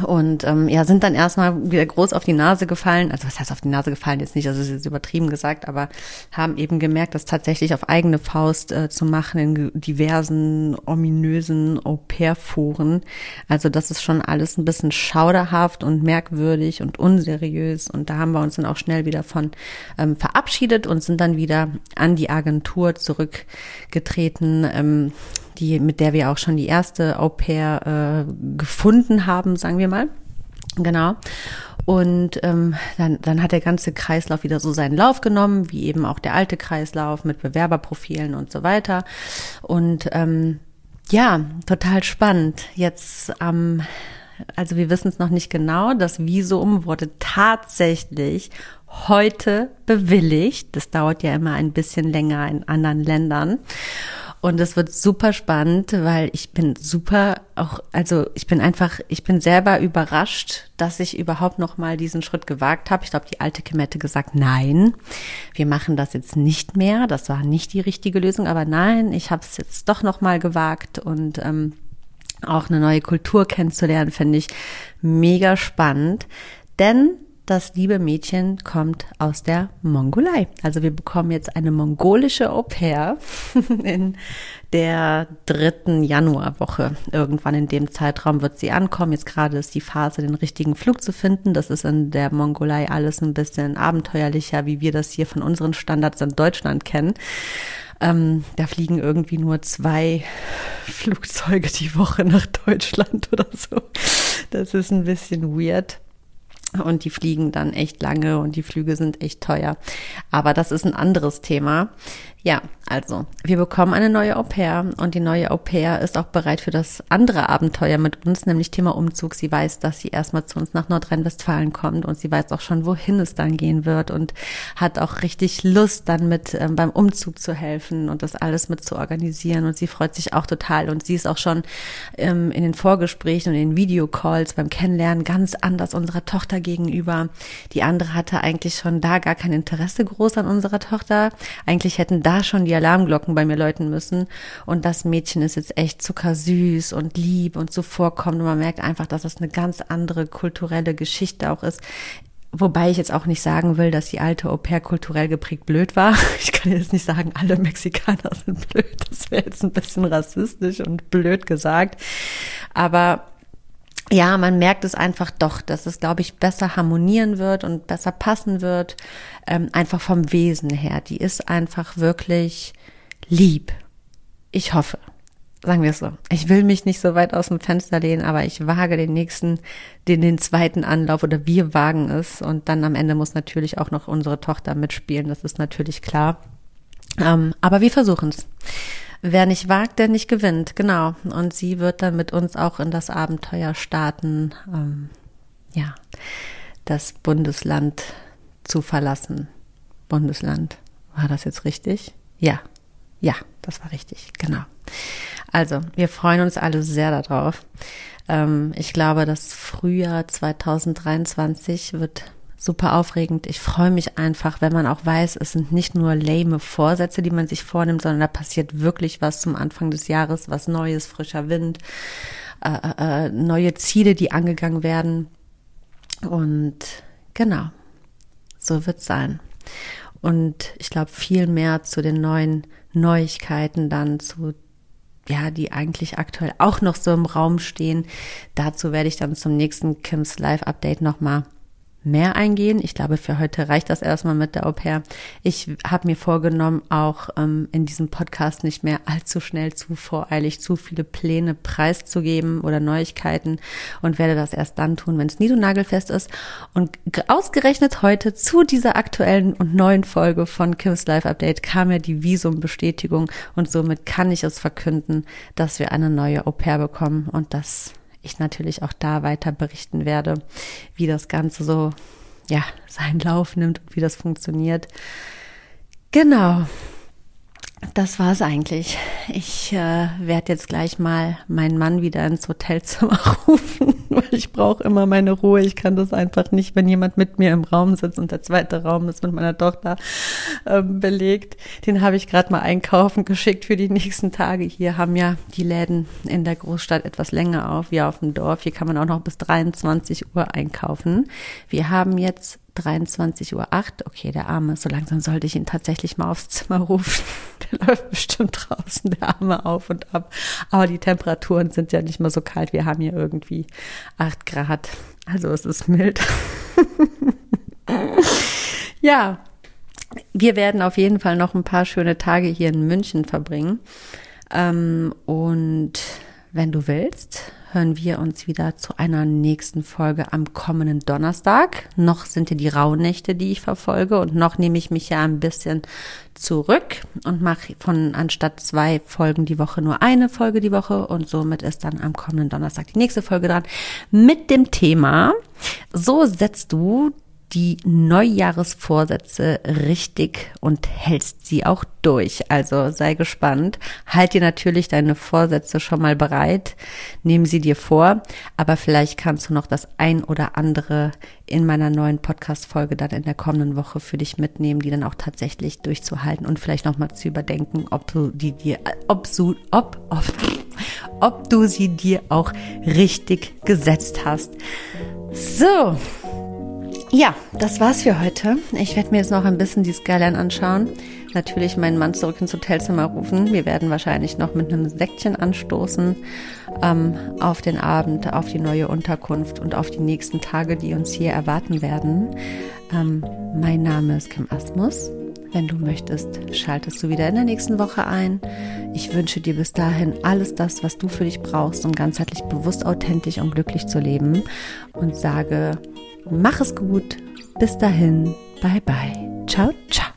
und ähm, ja, sind dann erstmal wieder groß auf die Nase gefallen. Also was heißt auf die Nase gefallen jetzt nicht, das ist jetzt übertrieben gesagt, aber haben eben gemerkt, das tatsächlich auf eigene Faust äh, zu machen in diversen ominösen Au-pair-Foren. Also das ist schon alles ein bisschen schauderhaft und merkwürdig und unseriös. Und da haben wir uns dann auch schnell wieder von ähm, verabschiedet und sind dann wieder an die Agentur zurückgetreten. Ähm, die, mit der wir auch schon die erste Au pair äh, gefunden haben, sagen wir mal. Genau. Und ähm, dann, dann hat der ganze Kreislauf wieder so seinen Lauf genommen, wie eben auch der alte Kreislauf mit Bewerberprofilen und so weiter. Und ähm, ja, total spannend. Jetzt am, ähm, also wir wissen es noch nicht genau, das Visum wurde tatsächlich heute bewilligt. Das dauert ja immer ein bisschen länger in anderen Ländern. Und es wird super spannend, weil ich bin super auch, also ich bin einfach, ich bin selber überrascht, dass ich überhaupt noch mal diesen Schritt gewagt habe. Ich glaube, die alte Kim hätte gesagt, nein, wir machen das jetzt nicht mehr. Das war nicht die richtige Lösung, aber nein, ich habe es jetzt doch noch mal gewagt und ähm, auch eine neue Kultur kennenzulernen, finde ich mega spannend. Denn das liebe Mädchen kommt aus der Mongolei. Also wir bekommen jetzt eine mongolische Au pair (laughs) in der dritten Januarwoche. Irgendwann in dem Zeitraum wird sie ankommen. Jetzt gerade ist die Phase, den richtigen Flug zu finden. Das ist in der Mongolei alles ein bisschen abenteuerlicher, wie wir das hier von unseren Standards in Deutschland kennen. Ähm, da fliegen irgendwie nur zwei Flugzeuge die Woche nach Deutschland (laughs) oder so. Das ist ein bisschen weird. Und die fliegen dann echt lange und die Flüge sind echt teuer. Aber das ist ein anderes Thema. Ja, also, wir bekommen eine neue Au pair und die neue Au pair ist auch bereit für das andere Abenteuer mit uns, nämlich Thema Umzug. Sie weiß, dass sie erstmal zu uns nach Nordrhein-Westfalen kommt und sie weiß auch schon, wohin es dann gehen wird und hat auch richtig Lust, dann mit ähm, beim Umzug zu helfen und das alles mit zu organisieren und sie freut sich auch total und sie ist auch schon ähm, in den Vorgesprächen und in den Videocalls beim Kennenlernen ganz anders unserer Tochter gegenüber. Die andere hatte eigentlich schon da gar kein Interesse groß an unserer Tochter. Eigentlich hätten da schon die Alarmglocken bei mir läuten müssen. Und das Mädchen ist jetzt echt zuckersüß und lieb und so vorkommt. Und man merkt einfach, dass das eine ganz andere kulturelle Geschichte auch ist. Wobei ich jetzt auch nicht sagen will, dass die alte Au pair kulturell geprägt blöd war. (laughs) Ich kann jetzt nicht sagen, alle Mexikaner (laughs) sind blöd. Das wäre jetzt ein bisschen rassistisch und blöd gesagt. Aber ja, man merkt es einfach doch, dass es, glaube ich, besser harmonieren wird und besser passen wird, ähm, einfach vom Wesen her. Die ist einfach wirklich lieb. Ich hoffe. Sagen wir es so. Ich will mich nicht so weit aus dem Fenster lehnen, aber ich wage den nächsten, den, den zweiten Anlauf oder wir wagen es. Und dann am Ende muss natürlich auch noch unsere Tochter mitspielen. Das ist natürlich klar. Ähm, aber wir versuchen es. Wer nicht wagt, der nicht gewinnt, genau. Und sie wird dann mit uns auch in das Abenteuer starten, ähm, ja, das Bundesland zu verlassen. Bundesland. War das jetzt richtig? Ja, ja, das war richtig, genau. Also, wir freuen uns alle sehr darauf. Ähm, ich glaube, das Frühjahr 2023 wird super aufregend. Ich freue mich einfach, wenn man auch weiß, es sind nicht nur lame Vorsätze, die man sich vornimmt, sondern da passiert wirklich was zum Anfang des Jahres, was Neues, frischer Wind, äh, äh, äh neue Ziele, die angegangen werden. Und genau, so wird sein. Und ich glaube viel mehr zu den neuen Neuigkeiten dann zu ja, die eigentlich aktuell auch noch so im Raum stehen. Dazu werde ich dann zum nächsten Kims Live Update nochmal mehr eingehen. Ich glaube, für heute reicht das erstmal mit der Au pair. Ich habe mir vorgenommen, auch ähm, in diesem Podcast nicht mehr allzu schnell, zu voreilig, zu viele Pläne preiszugeben oder Neuigkeiten und werde das erst dann tun, wenn es nie nagelfest ist. Und ausgerechnet heute zu dieser aktuellen und neuen Folge von Kims Live Update kam mir die Visumbestätigung und somit kann ich es verkünden, dass wir eine neue Au pair bekommen und das ich natürlich auch da weiter berichten werde, wie das Ganze so, ja, seinen Lauf nimmt und wie das funktioniert. Genau. Das war's eigentlich. Ich äh, werde jetzt gleich mal meinen Mann wieder ins Hotelzimmer (laughs) rufen, weil ich brauche immer meine Ruhe. Ich kann das einfach nicht, wenn jemand mit mir im Raum sitzt und der zweite Raum ist mit meiner Tochter ähm, belegt. Den habe ich gerade mal einkaufen geschickt für die nächsten Tage. Hier haben ja die Läden in der Großstadt etwas länger auf, wie auf dem Dorf. Hier kann man auch noch bis 23 Uhr einkaufen. Wir haben jetzt 23.08 Uhr. Okay, der Arme, so langsam sollte ich ihn tatsächlich mal aufs Zimmer rufen. (laughs) Der läuft bestimmt draußen, der Arme auf und ab. Aber die Temperaturen sind ja nicht mehr so kalt. Wir haben hier irgendwie 8 Grad. Also es ist mild. (laughs) ja, wir werden auf jeden Fall noch ein paar schöne Tage hier in München verbringen. Ähm, und wenn du willst, hören wir uns wieder zu einer nächsten Folge am kommenden Donnerstag. Noch sind ja die Rauhnächte, die ich verfolge und noch nehme ich mich ja ein bisschen zurück und mache von anstatt zwei Folgen die Woche nur eine Folge die Woche und somit ist dann am kommenden Donnerstag die nächste Folge dran mit dem Thema, so setzt du die Neujahresvorsätze richtig und hältst sie auch durch. Also sei gespannt. Halt dir natürlich deine Vorsätze schon mal bereit. Nehmen sie dir vor. Aber vielleicht kannst du noch das ein oder andere in meiner neuen Podcast-Folge dann in der kommenden Woche für dich mitnehmen, die dann auch tatsächlich durchzuhalten und vielleicht nochmal zu überdenken, ob du die dir, ob du, ob, ob, ob du sie dir auch richtig gesetzt hast. So. Ja, das war's für heute. Ich werde mir jetzt noch ein bisschen die Skyline anschauen. Natürlich meinen Mann zurück ins Hotelzimmer rufen. Wir werden wahrscheinlich noch mit einem Säckchen anstoßen ähm, auf den Abend, auf die neue Unterkunft und auf die nächsten Tage, die uns hier erwarten werden. Ähm, mein Name ist Kim Asmus. Wenn du möchtest, schaltest du wieder in der nächsten Woche ein. Ich wünsche dir bis dahin alles das, was du für dich brauchst, um ganzheitlich bewusst, authentisch und glücklich zu leben. Und sage Mach es gut. Bis dahin. Bye bye. Ciao, ciao.